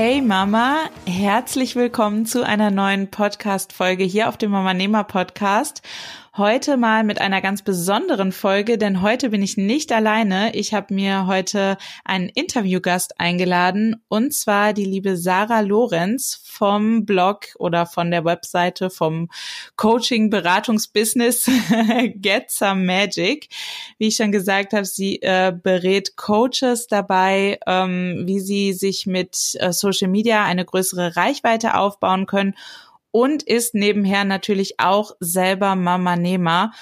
Hey Mama, herzlich willkommen zu einer neuen Podcast-Folge hier auf dem Mama Nehmer Podcast. Heute mal mit einer ganz besonderen Folge, denn heute bin ich nicht alleine. Ich habe mir heute einen Interviewgast eingeladen und zwar die liebe Sarah Lorenz vom Blog oder von der Webseite vom Coaching Beratungsbusiness Get Some Magic. Wie ich schon gesagt habe, sie äh, berät Coaches dabei, ähm, wie sie sich mit äh, Social Media eine größere Reichweite aufbauen können und ist nebenher natürlich auch selber Mama Nehmer.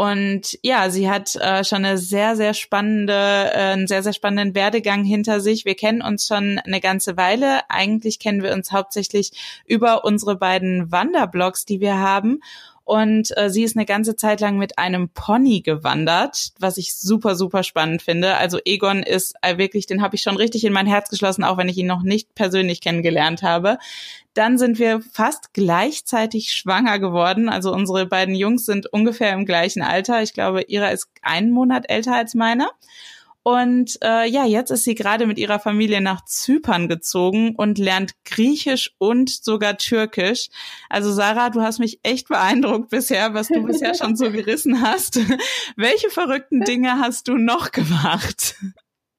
Und ja, sie hat äh, schon eine sehr, sehr spannende, äh, einen sehr, sehr spannenden Werdegang hinter sich. Wir kennen uns schon eine ganze Weile. Eigentlich kennen wir uns hauptsächlich über unsere beiden Wanderblogs, die wir haben. Und äh, sie ist eine ganze Zeit lang mit einem Pony gewandert, was ich super, super spannend finde. Also Egon ist äh, wirklich, den habe ich schon richtig in mein Herz geschlossen, auch wenn ich ihn noch nicht persönlich kennengelernt habe. Dann sind wir fast gleichzeitig schwanger geworden. Also unsere beiden Jungs sind ungefähr im gleichen Alter. Ich glaube, ihrer ist einen Monat älter als meiner. Und äh, ja, jetzt ist sie gerade mit ihrer Familie nach Zypern gezogen und lernt Griechisch und sogar Türkisch. Also Sarah, du hast mich echt beeindruckt bisher, was du bisher schon so gerissen hast. Welche verrückten Dinge hast du noch gemacht?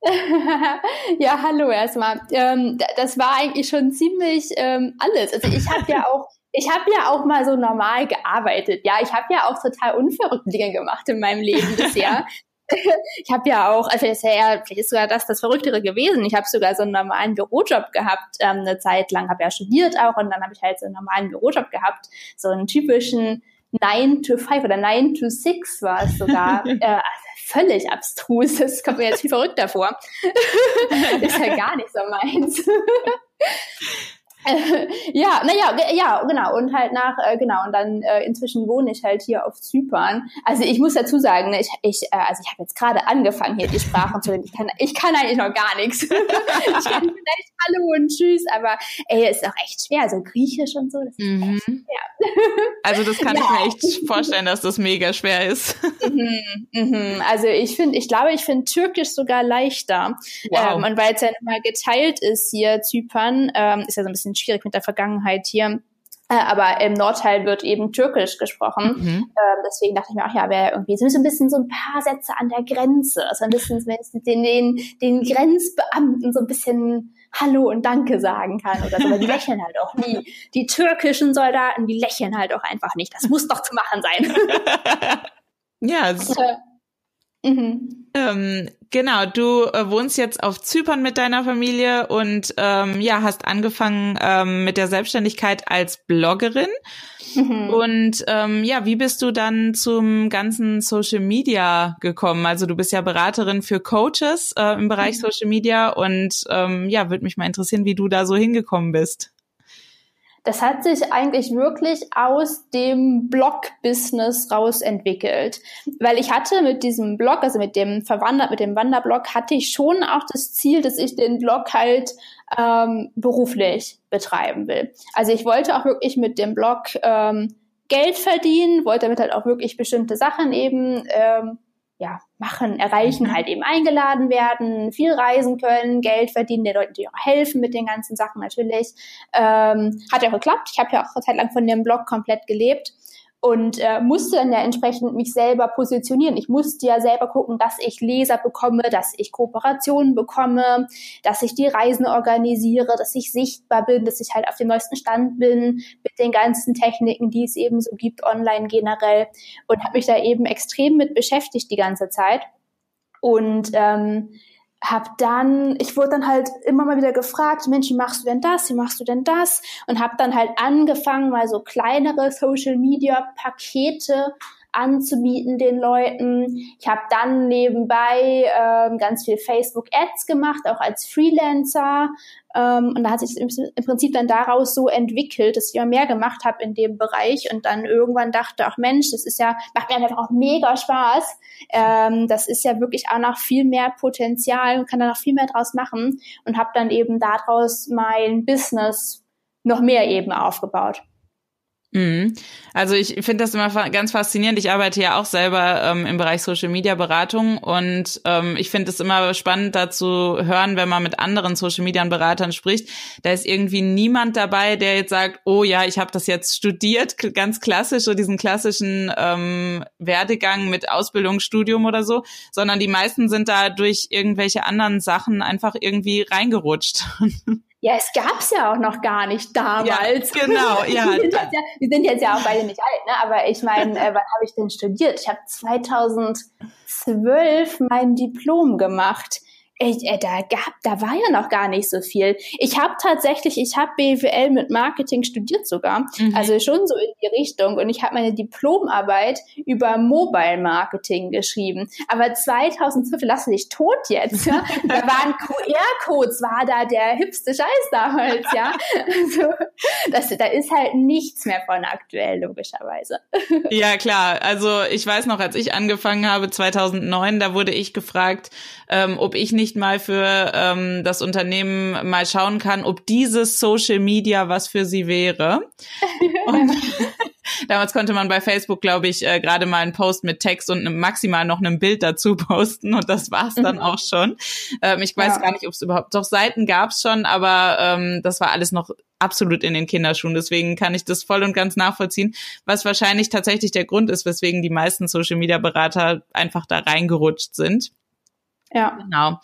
ja, hallo erstmal. Ähm, das war eigentlich schon ziemlich ähm, alles. Also ich habe ja auch ich habe ja auch mal so normal gearbeitet. Ja, ich habe ja auch total unverrückte Dinge gemacht in meinem Leben bisher. ich habe ja auch, also ist ja vielleicht ist sogar das das Verrücktere gewesen. Ich habe sogar so einen normalen Bürojob gehabt, ähm, eine Zeit lang, habe ja studiert auch und dann habe ich halt so einen normalen Bürojob gehabt, so einen typischen 9 to 5 oder 9 to 6 war es sogar. äh, völlig abstrus, das kommt mir jetzt viel verrückter vor. ist ja gar nicht so meins. ja, naja, ja, genau. Und halt nach, äh, genau, und dann äh, inzwischen wohne ich halt hier auf Zypern. Also ich muss dazu sagen, ne, ich, ich äh, also ich habe jetzt gerade angefangen, hier die Sprachen zu lernen. Ich kann, ich kann eigentlich noch gar nichts. ich kann vielleicht Hallo und Tschüss, aber ey, ist auch echt schwer. So Griechisch und so, das ist mhm. echt schwer. also das kann ja. ich mir echt vorstellen, dass das mega schwer ist. mhm, mhm. Also ich finde, ich glaube, ich finde Türkisch sogar leichter. Wow. Ähm, und weil es ja nochmal geteilt ist hier, Zypern, ähm, ist ja so ein bisschen bisschen schwierig mit der Vergangenheit hier. Äh, aber im Nordteil wird eben Türkisch gesprochen. Mhm. Ähm, deswegen dachte ich mir, ach ja, wäre irgendwie so ein bisschen so ein paar Sätze an der Grenze. Also ein bisschen, wenn ich den, den, den Grenzbeamten so ein bisschen Hallo und Danke sagen kann oder so. Aber die lächeln halt auch nie. Die türkischen Soldaten, die lächeln halt auch einfach nicht. Das muss doch zu machen sein. ja, Mhm. Ähm, genau, du äh, wohnst jetzt auf Zypern mit deiner Familie und ähm, ja, hast angefangen ähm, mit der Selbstständigkeit als Bloggerin. Mhm. Und ähm, ja, wie bist du dann zum ganzen Social Media gekommen? Also du bist ja Beraterin für Coaches äh, im Bereich mhm. Social Media und ähm, ja, würde mich mal interessieren, wie du da so hingekommen bist das hat sich eigentlich wirklich aus dem Blog-Business rausentwickelt. Weil ich hatte mit diesem Blog, also mit dem Verwander, mit dem Wanderblog, hatte ich schon auch das Ziel, dass ich den Blog halt ähm, beruflich betreiben will. Also ich wollte auch wirklich mit dem Blog ähm, Geld verdienen, wollte damit halt auch wirklich bestimmte Sachen eben ähm, ja, machen, erreichen, mhm. halt eben eingeladen werden, viel reisen können, Geld verdienen, den Leuten, die auch helfen mit den ganzen Sachen natürlich. Ähm, hat ja auch geklappt. Ich habe ja auch eine Zeit lang von dem Blog komplett gelebt und äh, musste dann ja entsprechend mich selber positionieren. Ich musste ja selber gucken, dass ich Leser bekomme, dass ich Kooperationen bekomme, dass ich die Reisen organisiere, dass ich sichtbar bin, dass ich halt auf dem neuesten Stand bin mit den ganzen Techniken, die es eben so gibt online generell und habe mich da eben extrem mit beschäftigt die ganze Zeit. Und ähm, hab dann, ich wurde dann halt immer mal wieder gefragt, Mensch, wie machst du denn das, wie machst du denn das? Und hab dann halt angefangen, mal so kleinere Social Media Pakete anzubieten den Leuten. Ich habe dann nebenbei ähm, ganz viel Facebook-Ads gemacht, auch als Freelancer. Ähm, und da hat sich im, Prinzip dann daraus so entwickelt, dass ich immer mehr gemacht habe in dem Bereich und dann irgendwann dachte, ach Mensch, das ist ja, macht mir einfach auch mega Spaß. Ähm, das ist ja wirklich auch noch viel mehr Potenzial und kann da noch viel mehr draus machen und habe dann eben daraus mein Business noch mehr eben aufgebaut. Mhm. Also ich finde das immer ganz faszinierend. Ich arbeite ja auch selber ähm, im Bereich Social Media Beratung und ähm, ich finde es immer spannend, da zu hören, wenn man mit anderen Social Media Beratern spricht. Da ist irgendwie niemand dabei, der jetzt sagt, oh ja, ich habe das jetzt studiert, ganz klassisch, so diesen klassischen ähm, Werdegang mit Ausbildung, Studium oder so, sondern die meisten sind da durch irgendwelche anderen Sachen einfach irgendwie reingerutscht. Ja, es gab's ja auch noch gar nicht damals. Ja, genau, ja. wir, sind jetzt ja. wir sind jetzt ja auch beide nicht alt, ne? aber ich meine, äh, wann habe ich denn studiert? Ich habe 2012 mein Diplom gemacht ich, äh, da gab, da war ja noch gar nicht so viel. Ich habe tatsächlich, ich habe BWL mit Marketing studiert sogar, mhm. also schon so in die Richtung. Und ich habe meine Diplomarbeit über Mobile Marketing geschrieben. Aber 2012, lass dich tot jetzt. Ja? da waren QR-Codes, war da der hipste Scheiß damals, ja. Also, das, da ist halt nichts mehr von aktuell, logischerweise. ja, klar. Also ich weiß noch, als ich angefangen habe, 2009, da wurde ich gefragt, ähm, ob ich nicht mal für ähm, das Unternehmen mal schauen kann, ob dieses Social Media was für sie wäre. Und damals konnte man bei Facebook, glaube ich, äh, gerade mal einen Post mit Text und maximal noch einem Bild dazu posten und das war's dann mhm. auch schon. Ähm, ich weiß ja. gar nicht, ob es überhaupt, doch Seiten gab's schon, aber ähm, das war alles noch absolut in den Kinderschuhen. Deswegen kann ich das voll und ganz nachvollziehen, was wahrscheinlich tatsächlich der Grund ist, weswegen die meisten Social Media Berater einfach da reingerutscht sind. Ja. Genau.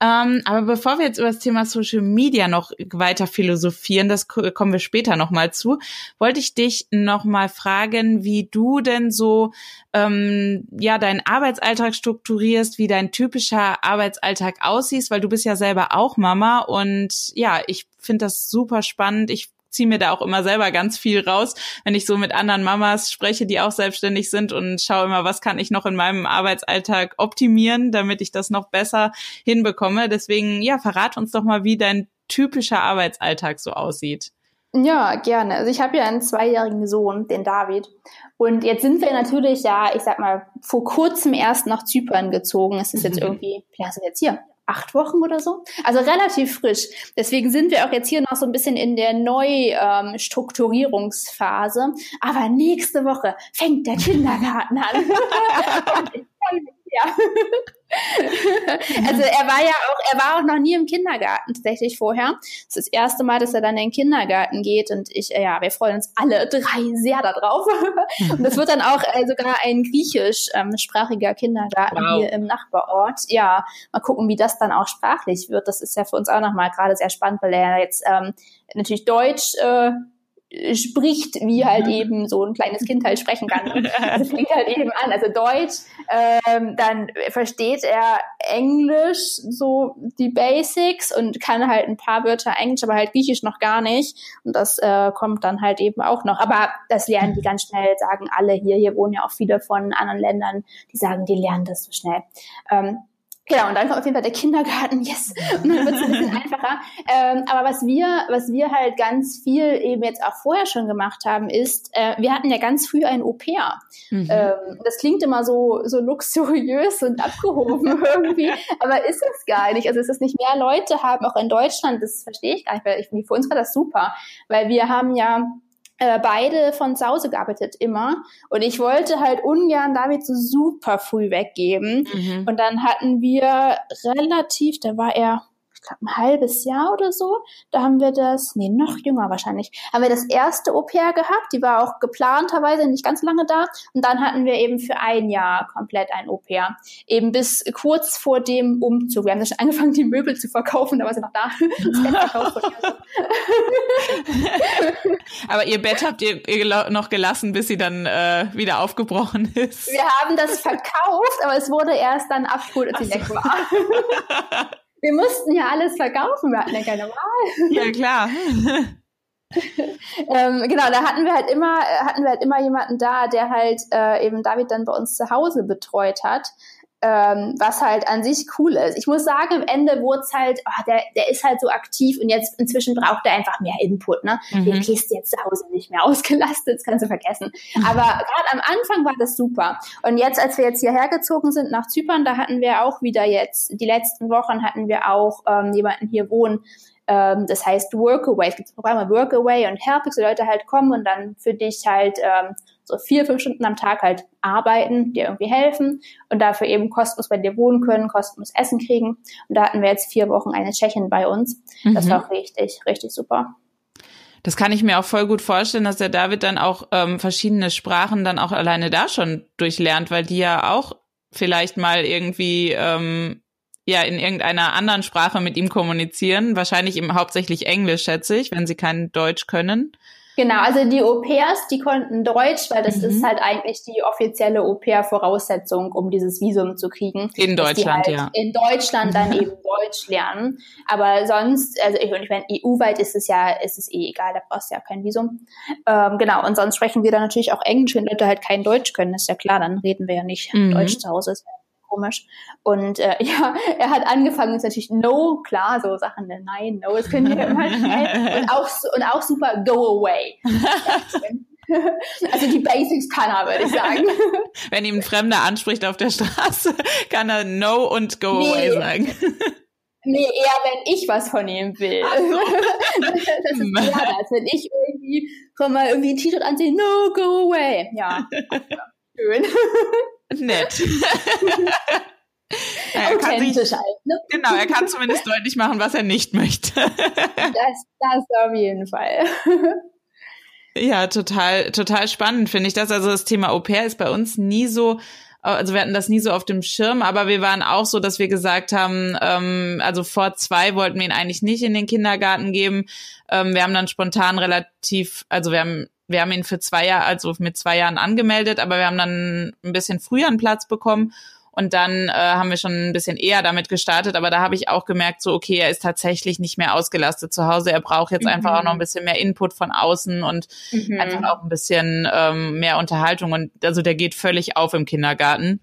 Ähm, aber bevor wir jetzt über das Thema Social Media noch weiter philosophieren, das kommen wir später nochmal zu, wollte ich dich nochmal fragen, wie du denn so ähm, ja deinen Arbeitsalltag strukturierst, wie dein typischer Arbeitsalltag aussieht, weil du bist ja selber auch Mama und ja, ich finde das super spannend. Ich ziehe mir da auch immer selber ganz viel raus, wenn ich so mit anderen Mamas spreche, die auch selbstständig sind und schaue immer, was kann ich noch in meinem Arbeitsalltag optimieren, damit ich das noch besser hinbekomme. Deswegen, ja, verrat uns doch mal, wie dein typischer Arbeitsalltag so aussieht. Ja, gerne. Also ich habe ja einen zweijährigen Sohn, den David. Und jetzt sind wir natürlich ja, ich sag mal, vor kurzem erst nach Zypern gezogen. Es ist jetzt irgendwie, wie lange sind wir jetzt hier? Acht Wochen oder so. Also relativ frisch. Deswegen sind wir auch jetzt hier noch so ein bisschen in der Neustrukturierungsphase. Ähm, Aber nächste Woche fängt der Kindergarten an. ja. also er war ja auch, er war auch noch nie im Kindergarten tatsächlich vorher. Das ist das erste Mal, dass er dann in den Kindergarten geht und ich, ja, wir freuen uns alle drei sehr darauf. und es wird dann auch äh, sogar ein griechischsprachiger ähm, Kindergarten wow. hier im Nachbarort. Ja, mal gucken, wie das dann auch sprachlich wird. Das ist ja für uns auch nochmal gerade sehr spannend, weil er jetzt ähm, natürlich Deutsch äh, spricht, wie halt mhm. eben so ein kleines Kind halt sprechen kann. Also fängt halt eben an, also Deutsch, ähm, dann versteht er Englisch, so die Basics und kann halt ein paar Wörter Englisch, aber halt Griechisch noch gar nicht. Und das äh, kommt dann halt eben auch noch. Aber das lernen die ganz schnell, sagen alle hier. Hier wohnen ja auch viele von anderen Ländern, die sagen, die lernen das so schnell. Ähm, Genau, und dann kommt auf jeden Fall der Kindergarten, yes, und dann wird es ein bisschen einfacher. Ähm, aber was wir, was wir halt ganz viel eben jetzt auch vorher schon gemacht haben, ist, äh, wir hatten ja ganz früh ein Au-pair. Mhm. Ähm, das klingt immer so, so luxuriös und abgehoben irgendwie, aber ist es gar nicht. Also es ist nicht mehr Leute haben, auch in Deutschland, das verstehe ich gar nicht, weil ich, für uns war das super, weil wir haben ja äh, beide von zu Hause gearbeitet immer und ich wollte halt ungern damit so super früh weggeben mhm. und dann hatten wir relativ, da war er glaube, ein halbes Jahr oder so. Da haben wir das, nee, noch jünger wahrscheinlich, haben wir das erste Au-pair gehabt. Die war auch geplanterweise nicht ganz lange da. Und dann hatten wir eben für ein Jahr komplett ein Au-pair. Eben bis kurz vor dem Umzug. Wir haben schon angefangen, die Möbel zu verkaufen, da war sie noch da. Aber ihr Bett habt ihr noch gelassen, bis sie dann äh, wieder aufgebrochen ist. Wir haben das verkauft, aber es wurde erst dann abgeholt, als sie weg war. wir mussten ja alles verkaufen, wir hatten ja keine Wahl. Ja, klar. ähm, genau, da hatten wir halt immer, hatten wir halt immer jemanden da, der halt äh, eben David dann bei uns zu Hause betreut hat ähm, was halt an sich cool ist. Ich muss sagen, am Ende wurde es halt, oh, der, der ist halt so aktiv und jetzt inzwischen braucht er einfach mehr Input. Ne? Mhm. Den kriegst du jetzt zu Hause nicht mehr ausgelastet, das kannst du vergessen. Mhm. Aber gerade am Anfang war das super. Und jetzt, als wir jetzt hierher gezogen sind nach Zypern, da hatten wir auch wieder jetzt, die letzten Wochen hatten wir auch ähm, jemanden hier wohnen, ähm, das heißt Workaway. Es gibt Programme Workaway und Helpix, wo Leute halt kommen und dann für dich halt ähm, so vier, fünf Stunden am Tag halt arbeiten, dir irgendwie helfen und dafür eben kostenlos bei dir wohnen können, kostenlos Essen kriegen. Und da hatten wir jetzt vier Wochen eine Tschechin bei uns. Das mhm. war richtig, richtig super. Das kann ich mir auch voll gut vorstellen, dass der David dann auch ähm, verschiedene Sprachen dann auch alleine da schon durchlernt, weil die ja auch vielleicht mal irgendwie ähm, ja in irgendeiner anderen Sprache mit ihm kommunizieren, wahrscheinlich im hauptsächlich Englisch, schätze ich, wenn sie kein Deutsch können. Genau, also die Au-pairs, die konnten Deutsch, weil das mhm. ist halt eigentlich die offizielle Au-pair-Voraussetzung, um dieses Visum zu kriegen. In Deutschland, halt ja. In Deutschland dann eben Deutsch lernen. Aber sonst, also ich, und ich meine, EU-weit ist es ja, ist es eh egal, da brauchst du ja kein Visum. Ähm, genau, und sonst sprechen wir dann natürlich auch Englisch, wenn Leute halt kein Deutsch können, ist ja klar, dann reden wir ja nicht mhm. Deutsch zu Hause. Ist ja komisch. Und äh, ja, er hat angefangen, ist natürlich No, klar, so Sachen, nein, No, es können wir immer schnell. Und auch, und auch super Go Away. Also die Basics kann er, würde ich sagen. Wenn ihm ein Fremder anspricht auf der Straße, kann er No und Go nee. Away sagen. Nee, eher wenn ich was von ihm will. So. das ist eher das, wenn ich irgendwie komm mal irgendwie ein T-Shirt anziehe, no, go away. Ja. Schön. Nett. er Authentisch sich, halt, ne? Genau, er kann zumindest deutlich machen, was er nicht möchte. das, das auf jeden Fall. Ja, total, total spannend finde ich das. Also das Thema Au pair ist bei uns nie so, also wir hatten das nie so auf dem Schirm, aber wir waren auch so, dass wir gesagt haben, ähm, also vor zwei wollten wir ihn eigentlich nicht in den Kindergarten geben. Ähm, wir haben dann spontan relativ, also wir haben wir haben ihn für zwei Jahre, also mit zwei Jahren angemeldet, aber wir haben dann ein bisschen früher einen Platz bekommen und dann äh, haben wir schon ein bisschen eher damit gestartet, aber da habe ich auch gemerkt, so okay, er ist tatsächlich nicht mehr ausgelastet zu Hause. Er braucht jetzt mhm. einfach auch noch ein bisschen mehr Input von außen und mhm. einfach auch ein bisschen ähm, mehr Unterhaltung. Und also der geht völlig auf im Kindergarten.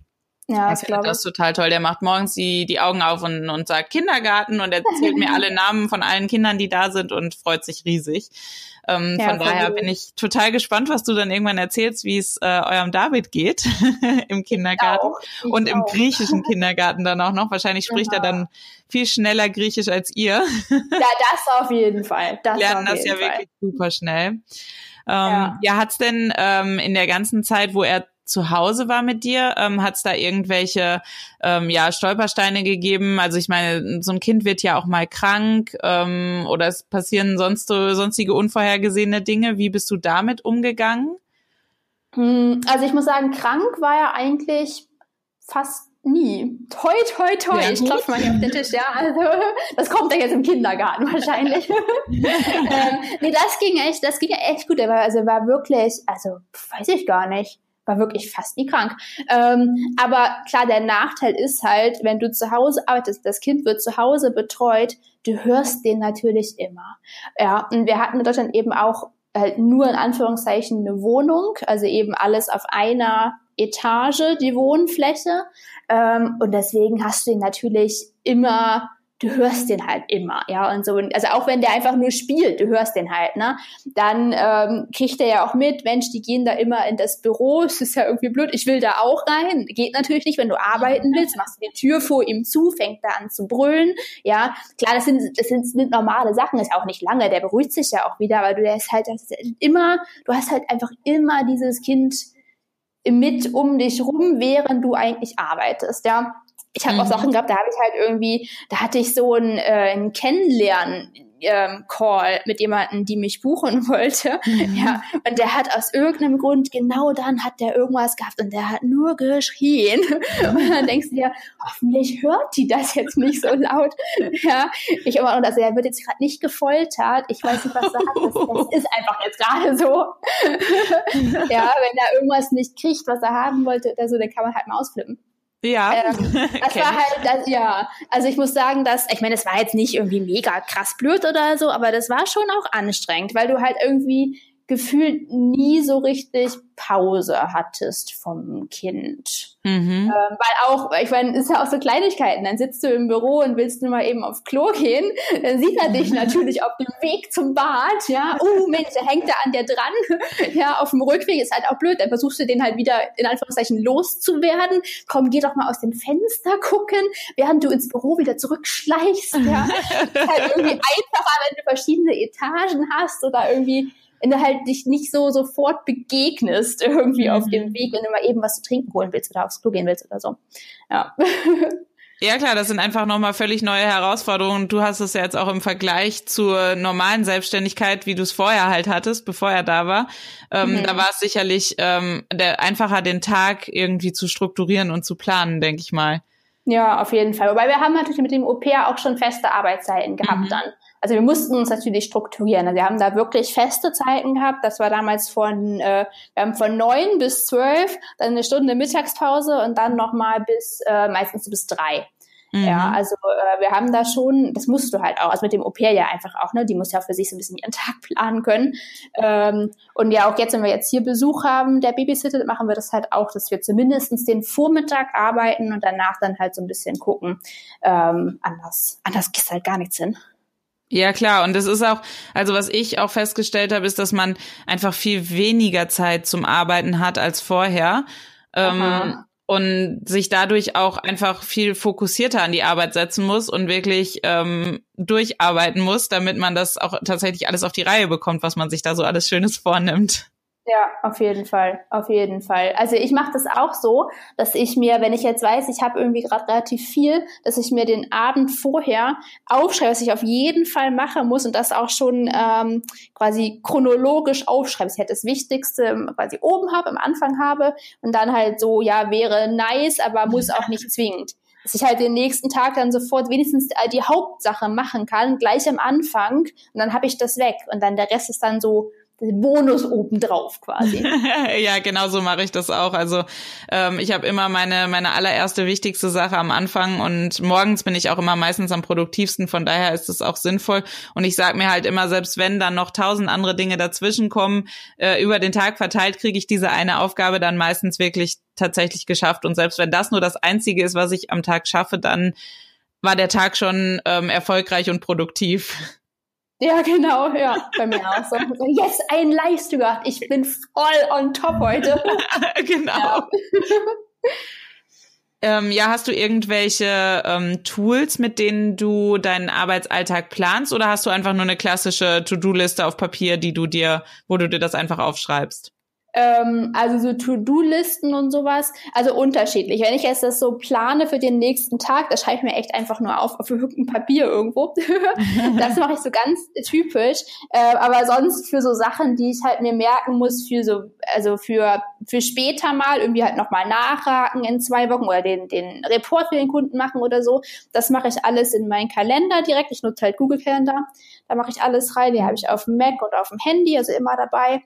Ja, ich finde das total toll. Der macht morgens die, die Augen auf und, und sagt Kindergarten und erzählt mir alle Namen von allen Kindern, die da sind und freut sich riesig. Ähm, ja, von daher bin ich total gespannt, was du dann irgendwann erzählst, wie es äh, eurem David geht im Kindergarten ich ich und im auch. griechischen Kindergarten dann auch noch. Wahrscheinlich spricht genau. er dann viel schneller Griechisch als ihr. ja, das auf jeden Fall. Das Lernen das ja Fall. wirklich super schnell. Ähm, ja, ja hat's denn ähm, in der ganzen Zeit, wo er zu Hause war mit dir? Ähm, Hat es da irgendwelche ähm, ja, Stolpersteine gegeben? Also ich meine, so ein Kind wird ja auch mal krank ähm, oder es passieren sonst sonstige unvorhergesehene Dinge. Wie bist du damit umgegangen? Hm, also ich muss sagen, krank war er eigentlich fast nie. Toi, toi, toi. Ja, ich klopfe mal hier auf den Tisch, ja. Also, das kommt ja jetzt im Kindergarten wahrscheinlich. ähm, nee, das ging echt, das ging ja echt gut. Also war wirklich, also, weiß ich gar nicht war wirklich fast nie krank. Ähm, aber klar, der Nachteil ist halt, wenn du zu Hause arbeitest, das Kind wird zu Hause betreut, du hörst den natürlich immer. Ja, und wir hatten in Deutschland eben auch halt nur in Anführungszeichen eine Wohnung, also eben alles auf einer Etage, die Wohnfläche. Ähm, und deswegen hast du ihn natürlich immer du hörst den halt immer, ja, und so. Also auch wenn der einfach nur spielt, du hörst den halt, ne? Dann ähm, kriegt er ja auch mit, Mensch, die gehen da immer in das Büro, es ist ja irgendwie blöd, ich will da auch rein. Geht natürlich nicht, wenn du arbeiten willst, machst du die Tür vor ihm zu, fängt da an zu brüllen, ja. Klar, das sind, das sind, sind normale Sachen, ist auch nicht lange, der beruhigt sich ja auch wieder, aber du hast halt das immer, du hast halt einfach immer dieses Kind mit um dich rum, während du eigentlich arbeitest, ja. Ich habe mhm. auch Sachen gehabt, da habe ich halt irgendwie, da hatte ich so ein, äh, ein Kennenlernen ähm, Call mit jemandem, die mich buchen wollte. Mhm. Ja, und der hat aus irgendeinem Grund genau dann hat der irgendwas gehabt und der hat nur geschrien. Und dann denkst du dir, hoffentlich hört die das jetzt nicht so laut. Ja, ich immer und also er wird jetzt gerade nicht gefoltert. Ich weiß nicht, was er hat. Das, das ist einfach jetzt gerade so. ja, wenn er irgendwas nicht kriegt, was er haben wollte oder so, dann kann man halt mal ausflippen. Ja. Ähm, das war halt, das, ja. Also ich muss sagen, dass, ich meine, es war jetzt nicht irgendwie mega krass blöd oder so, aber das war schon auch anstrengend, weil du halt irgendwie gefühlt nie so richtig Pause hattest vom Kind. Mhm. Ähm, weil auch, ich meine, ist ja auch so Kleinigkeiten. Dann sitzt du im Büro und willst nur mal eben aufs Klo gehen. Dann sieht er dich natürlich auf dem Weg zum Bad. Ja, oh Mensch, da hängt er an dir dran. Ja, auf dem Rückweg ist halt auch blöd. Dann versuchst du den halt wieder in Anführungszeichen loszuwerden. Komm, geh doch mal aus dem Fenster gucken, während du ins Büro wieder zurückschleichst. Ja, ist halt irgendwie einfacher, wenn du verschiedene Etagen hast oder irgendwie wenn du halt dich nicht so sofort begegnest irgendwie mhm. auf dem Weg, wenn du mal eben was zu trinken holen willst oder aufs Klo gehen willst oder so. Ja. Ja klar, das sind einfach nochmal völlig neue Herausforderungen. Du hast es ja jetzt auch im Vergleich zur normalen Selbstständigkeit, wie du es vorher halt hattest, bevor er da war. Ähm, mhm. Da war es sicherlich ähm, der, einfacher, den Tag irgendwie zu strukturieren und zu planen, denke ich mal. Ja, auf jeden Fall. Wobei wir haben natürlich mit dem Au-pair auch schon feste Arbeitszeiten gehabt mhm. dann. Also wir mussten uns natürlich strukturieren. Also wir haben da wirklich feste Zeiten gehabt. Das war damals von, äh, wir haben von neun bis zwölf, dann eine Stunde Mittagspause und dann nochmal bis, äh, meistens bis drei. Mhm. Ja, also äh, wir haben da schon, das musst du halt auch, also mit dem Au-pair ja einfach auch, ne? Die muss ja für sich so ein bisschen ihren Tag planen können. Ähm, und ja, auch jetzt, wenn wir jetzt hier Besuch haben, der Babysitter, machen wir das halt auch, dass wir zumindestens den Vormittag arbeiten und danach dann halt so ein bisschen gucken. Ähm, anders, anders geht halt gar nichts hin. Ja, klar. Und das ist auch, also was ich auch festgestellt habe, ist, dass man einfach viel weniger Zeit zum Arbeiten hat als vorher. Ähm, und sich dadurch auch einfach viel fokussierter an die Arbeit setzen muss und wirklich ähm, durcharbeiten muss, damit man das auch tatsächlich alles auf die Reihe bekommt, was man sich da so alles Schönes vornimmt. Ja, auf jeden Fall, auf jeden Fall. Also ich mache das auch so, dass ich mir, wenn ich jetzt weiß, ich habe irgendwie gerade relativ viel, dass ich mir den Abend vorher aufschreibe, was ich auf jeden Fall machen muss und das auch schon ähm, quasi chronologisch aufschreibe. Ich halt das Wichtigste quasi oben habe, am Anfang habe und dann halt so, ja, wäre nice, aber muss auch nicht zwingend dass ich halt den nächsten Tag dann sofort wenigstens die Hauptsache machen kann, gleich am Anfang und dann habe ich das weg und dann der Rest ist dann so Bonus obendrauf quasi. ja, genau so mache ich das auch. Also ähm, ich habe immer meine meine allererste wichtigste Sache am Anfang und morgens bin ich auch immer meistens am produktivsten. Von daher ist es auch sinnvoll. Und ich sage mir halt immer, selbst wenn dann noch tausend andere Dinge dazwischen kommen, äh, über den Tag verteilt, kriege ich diese eine Aufgabe dann meistens wirklich tatsächlich geschafft. Und selbst wenn das nur das Einzige ist, was ich am Tag schaffe, dann war der Tag schon ähm, erfolgreich und produktiv. Ja, genau, ja, bei mir auch so. yes, ein gemacht. Ich bin voll on top heute. genau. Ja. Ähm, ja, hast du irgendwelche ähm, Tools, mit denen du deinen Arbeitsalltag planst, oder hast du einfach nur eine klassische To-Do-Liste auf Papier, die du dir, wo du dir das einfach aufschreibst? Ähm, also so To-Do-Listen und sowas. Also unterschiedlich. Wenn ich jetzt das so plane für den nächsten Tag, das schreibe ich mir echt einfach nur auf, auf ein Papier irgendwo. das mache ich so ganz typisch. Äh, aber sonst für so Sachen, die ich halt mir merken muss, für so, also für, für später mal irgendwie halt nochmal nachhaken in zwei Wochen oder den, den Report für den Kunden machen oder so. Das mache ich alles in meinen Kalender direkt. Ich nutze halt Google Kalender. Da mache ich alles rein. Die habe ich auf dem Mac und auf dem Handy, also immer dabei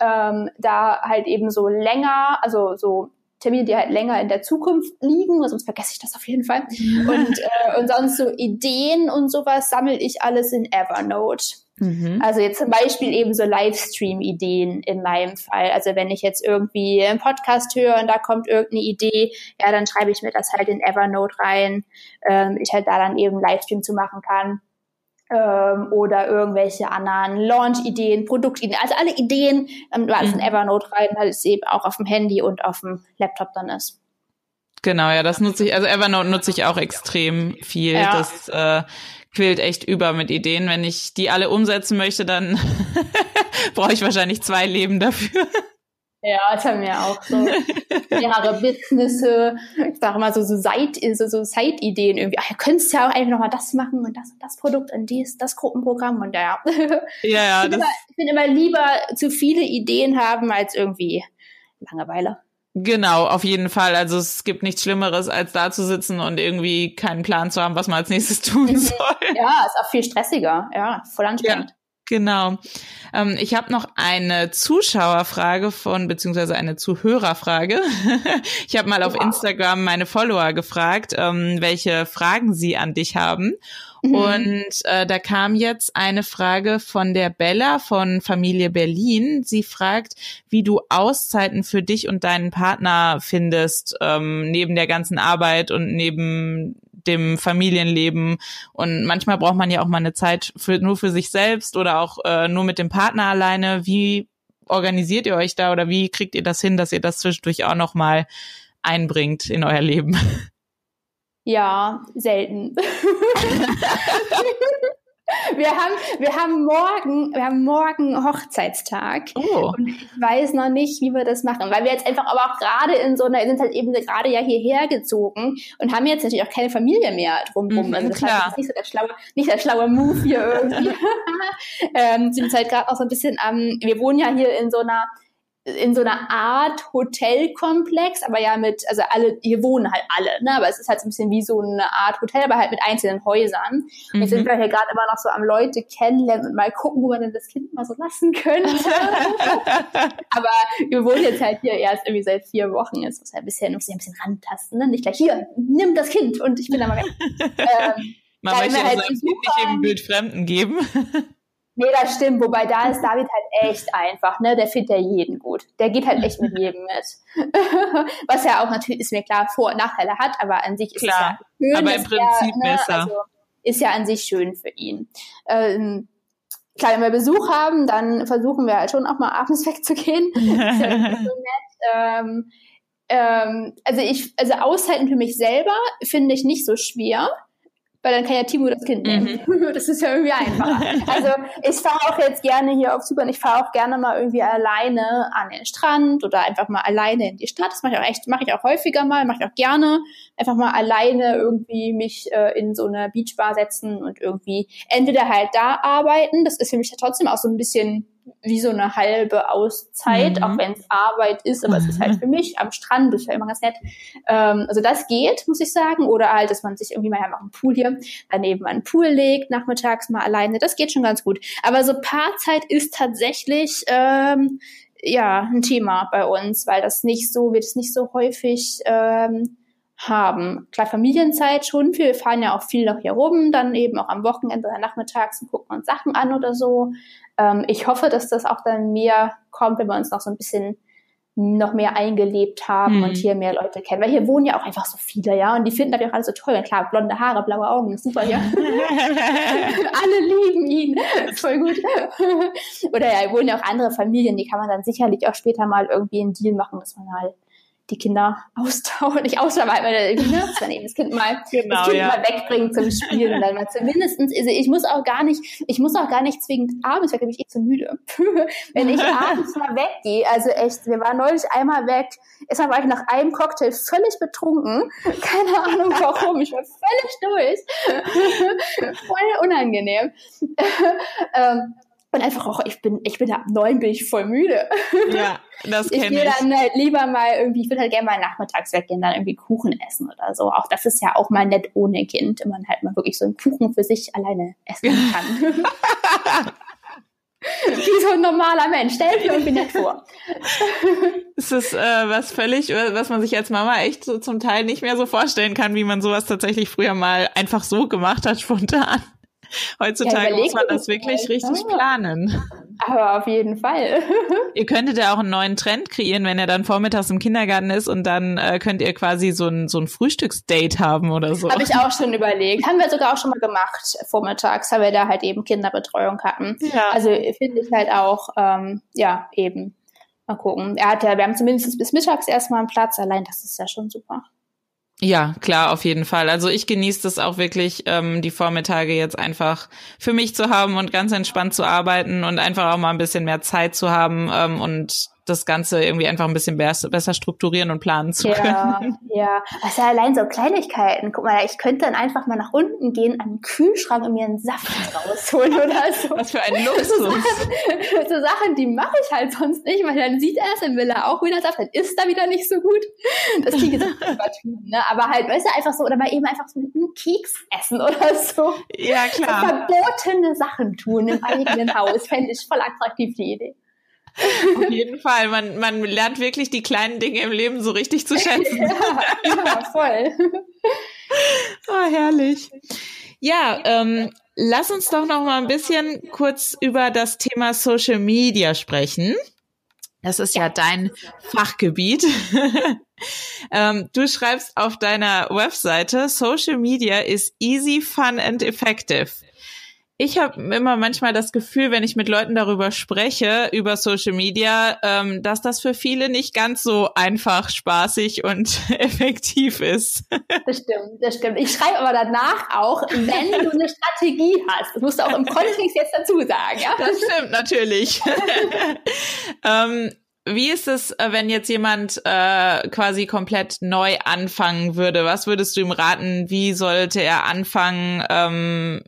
ähm, da halt eben so länger, also so Termine, die halt länger in der Zukunft liegen, sonst vergesse ich das auf jeden Fall. Und, äh, und sonst so Ideen und sowas sammle ich alles in Evernote. Mhm. Also jetzt zum Beispiel eben so Livestream-Ideen in meinem Fall. Also wenn ich jetzt irgendwie einen Podcast höre und da kommt irgendeine Idee, ja, dann schreibe ich mir das halt in Evernote rein, ähm, ich halt da dann eben Livestream zu machen kann ähm, oder irgendwelche anderen Launch-Ideen, Produktideen, also alle Ideen, ähm, alles in mhm. Evernote rein, weil es eben auch auf dem Handy und auf dem Laptop dann ist. Genau, ja, das nutze ich, also Evernote nutze ich auch extrem viel. Ja. Das äh, quillt echt über mit Ideen. Wenn ich die alle umsetzen möchte, dann brauche ich wahrscheinlich zwei Leben dafür. Ja, das haben wir auch so mehrere Businesse, ich sage mal so, so Side, so, so Side-Ideen irgendwie. Ach, ihr könnt ja auch einfach nochmal das machen und das und das Produkt und dies, das Gruppenprogramm und ja. Ja, ja. Ich bin, immer, ich bin immer lieber zu viele Ideen haben als irgendwie Langeweile. Genau, auf jeden Fall. Also es gibt nichts Schlimmeres, als da zu sitzen und irgendwie keinen Plan zu haben, was man als nächstes tun soll. Ja, ist auch viel stressiger. Ja, voll anstrengend. Ja. Genau. Ähm, ich habe noch eine Zuschauerfrage von, beziehungsweise eine Zuhörerfrage. ich habe mal auf Instagram meine Follower gefragt, ähm, welche Fragen sie an dich haben. Mhm. Und äh, da kam jetzt eine Frage von der Bella von Familie Berlin. Sie fragt, wie du Auszeiten für dich und deinen Partner findest, ähm, neben der ganzen Arbeit und neben dem Familienleben. Und manchmal braucht man ja auch mal eine Zeit für, nur für sich selbst oder auch äh, nur mit dem Partner alleine. Wie organisiert ihr euch da oder wie kriegt ihr das hin, dass ihr das zwischendurch auch noch mal einbringt in euer Leben? Ja, selten. Wir haben, wir haben morgen, wir haben morgen Hochzeitstag. Oh. Und ich weiß noch nicht, wie wir das machen, weil wir jetzt einfach aber auch gerade in so einer, wir sind halt eben gerade ja hierher gezogen und haben jetzt natürlich auch keine Familie mehr drumherum. Mhm, also das klar. ist nicht so der schlaue, nicht der schlaue Move hier irgendwie. ähm, sind halt gerade auch so ein bisschen am, wir wohnen ja hier in so einer, in so einer Art Hotelkomplex, aber ja mit, also alle, hier wohnen halt alle, ne? Aber es ist halt so ein bisschen wie so eine Art Hotel, aber halt mit einzelnen Häusern. Und jetzt sind mhm. wir hier gerade immer noch so am Leute kennenlernen und mal gucken, wo wir denn das Kind mal so lassen können. aber wir wohnen jetzt halt hier erst irgendwie seit vier Wochen. Jetzt muss ja ein bisschen, muss ja ein bisschen rantasten, ne? Nicht gleich hier, nimm das Kind und ich bin da mal weg. ähm, Man möchte ja halt seinem Kind nicht eben Bild Fremden geben. Nee, das stimmt. Wobei da ist David halt echt einfach, ne? Der findet ja jeden gut. Der geht halt echt mit jedem mit. Was ja auch natürlich, ist mir klar, Vor- und Nachteile hat, aber an sich ist klar, es ja schön. Aber im Prinzip er, ne, besser. Also, ist ja an sich schön für ihn. Ähm, klar, wenn wir Besuch haben, dann versuchen wir halt schon auch mal abends wegzugehen. ist ja so nett. Ähm, ähm, also ich, also aushalten für mich selber finde ich nicht so schwer weil dann kann ja Timo das Kind nehmen. Mhm. Das ist ja irgendwie einfacher. Also ich fahre auch jetzt gerne hier auf Zypern, ich fahre auch gerne mal irgendwie alleine an den Strand oder einfach mal alleine in die Stadt. Das mache ich auch echt, mache ich auch häufiger mal, mache ich auch gerne. Einfach mal alleine irgendwie mich äh, in so eine Beachbar setzen und irgendwie entweder halt da arbeiten. Das ist für mich ja trotzdem auch so ein bisschen wie so eine halbe Auszeit, mhm. auch wenn es Arbeit ist, aber es ist halt für mich am Strand, das ist ja immer ganz nett. Ähm, also das geht, muss ich sagen. Oder halt, dass man sich irgendwie mal ja noch einen Pool hier daneben einen Pool legt, nachmittags mal alleine, das geht schon ganz gut. Aber so Paarzeit ist tatsächlich ähm, ja ein Thema bei uns, weil das nicht so, wird es nicht so häufig ähm, haben. Klar, Familienzeit schon viel. Wir fahren ja auch viel noch hier rum, dann eben auch am Wochenende oder nachmittags und gucken uns Sachen an oder so. Ähm, ich hoffe, dass das auch dann mehr kommt, wenn wir uns noch so ein bisschen noch mehr eingelebt haben mhm. und hier mehr Leute kennen. Weil hier wohnen ja auch einfach so viele, ja. Und die finden natürlich auch alle so toll. klar, blonde Haare, blaue Augen, super hier. alle lieben ihn. Voll gut. Oder ja, hier wohnen ja auch andere Familien, die kann man dann sicherlich auch später mal irgendwie einen Deal machen, dass man halt die Kinder austauschen, nicht austauschen, irgendwie, ne, man eben das Kind mal, genau, das kind ja. mal wegbringt zum Spielen und dann mal zumindestens, also ich muss auch gar nicht, ich muss auch gar nicht zwingend abends weg, bin ich eh zu müde. Wenn ich abends mal weggehe, also echt, wir waren neulich einmal weg, erstmal war ich nach einem Cocktail völlig betrunken, keine Ahnung warum, ich war völlig durch, voll unangenehm. ähm, und einfach auch, ich bin, ich bin ab neun bin ich voll müde. Ja, das kenne ich. Ich gehe dann halt lieber mal irgendwie, ich würde halt gerne mal nachmittags weggehen, dann irgendwie Kuchen essen oder so. Auch das ist ja auch mal nett ohne Kind, wenn man halt mal wirklich so einen Kuchen für sich alleine essen kann. Wie so ein normaler Mensch. Stell dir irgendwie nett vor. Es ist äh, was völlig, was man sich als Mama echt so zum Teil nicht mehr so vorstellen kann, wie man sowas tatsächlich früher mal einfach so gemacht hat, spontan. Heutzutage ja, muss man das wirklich richtig ja. planen. Aber auf jeden Fall. ihr könntet ja auch einen neuen Trend kreieren, wenn er dann vormittags im Kindergarten ist und dann äh, könnt ihr quasi so ein, so ein Frühstücksdate haben oder so. Habe ich auch schon überlegt. Haben wir sogar auch schon mal gemacht, vormittags, weil wir da halt eben Kinderbetreuung hatten. Ja. Also finde ich halt auch, ähm, ja, eben. Mal gucken. Er hat ja, wir haben zumindest bis mittags erstmal einen Platz. Allein das ist ja schon super. Ja, klar, auf jeden Fall. Also ich genieße das auch wirklich, ähm, die Vormittage jetzt einfach für mich zu haben und ganz entspannt zu arbeiten und einfach auch mal ein bisschen mehr Zeit zu haben ähm, und das Ganze irgendwie einfach ein bisschen besser, strukturieren und planen zu können. Ja, ja. Also allein so Kleinigkeiten. Guck mal, ich könnte dann einfach mal nach unten gehen an den Kühlschrank und mir einen Saft rausholen oder so. Was für ein Luxus. So Sachen, so Sachen die mache ich halt sonst nicht, weil dann sieht er es, dann will er auch wieder Saft, dann ist er wieder nicht so gut. Das klingt jetzt übertrieben, ne? Aber halt, weißt du, einfach so, oder mal eben einfach so einen Keks essen oder so. Ja, klar. So verbotene Sachen tun im eigenen Haus, fände ich voll attraktiv, die Idee. Auf jeden Fall. Man, man lernt wirklich die kleinen Dinge im Leben so richtig zu schätzen. ja, ja, voll. Oh, herrlich. Ja, ähm, lass uns doch noch mal ein bisschen kurz über das Thema Social Media sprechen. Das ist ja, dein Fachgebiet. ähm, du schreibst auf deiner Webseite, Social Media is easy, fun and effective ich habe immer manchmal das Gefühl, wenn ich mit Leuten darüber spreche, über Social Media, ähm, dass das für viele nicht ganz so einfach, spaßig und effektiv ist. Das stimmt, das stimmt. Ich schreibe aber danach auch, wenn du eine Strategie hast. Das musst du auch im Kontext jetzt dazu sagen. Ja? Das stimmt natürlich. ähm, wie ist es, äh, wenn jetzt jemand äh, quasi komplett neu anfangen würde? Was würdest du ihm raten? Wie sollte er anfangen? Ähm,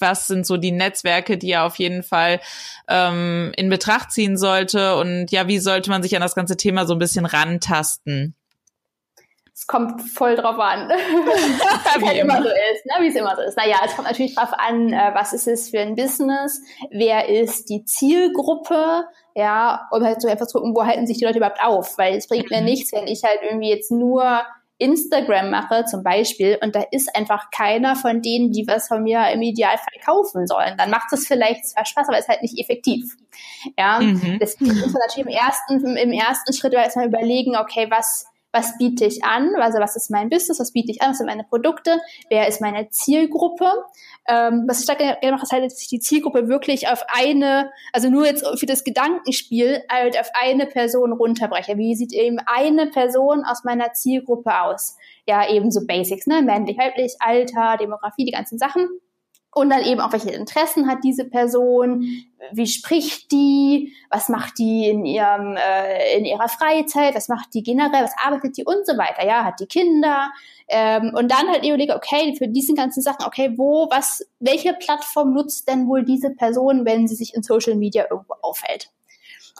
was sind so die Netzwerke, die er auf jeden Fall ähm, in Betracht ziehen sollte und ja, wie sollte man sich an das ganze Thema so ein bisschen rantasten? Es kommt voll drauf an, wie halt immer so ist, ne? wie es immer so ist. Naja, es kommt natürlich drauf an, äh, was ist es für ein Business, wer ist die Zielgruppe, ja, um halt so einfach zu gucken, wo halten sich die Leute überhaupt auf, weil es bringt mir mhm. nichts, wenn ich halt irgendwie jetzt nur Instagram mache zum Beispiel und da ist einfach keiner von denen, die was von mir im Idealfall kaufen sollen, dann macht es vielleicht zwar Spaß, aber ist halt nicht effektiv. Ja, mhm. deswegen muss man natürlich im ersten, im ersten Schritt erstmal überlegen, okay, was was biete ich an, also was ist mein Business, was biete ich an, was sind meine Produkte, wer ist meine Zielgruppe. Ähm, was ich da gerne mache, ist halt, dass ich die Zielgruppe wirklich auf eine, also nur jetzt für das Gedankenspiel, halt auf eine Person runterbreche. Wie sieht eben eine Person aus meiner Zielgruppe aus? Ja, eben so Basics, ne? Männlich, weiblich, Alter, Demografie, die ganzen Sachen. Und dann eben auch, welche Interessen hat diese Person, wie spricht die, was macht die in ihrem äh, in ihrer Freizeit, was macht die generell, was arbeitet die und so weiter. Ja, hat die Kinder ähm, und dann halt überlege, okay, für diese ganzen Sachen, okay, wo, was, welche Plattform nutzt denn wohl diese Person, wenn sie sich in Social Media irgendwo aufhält?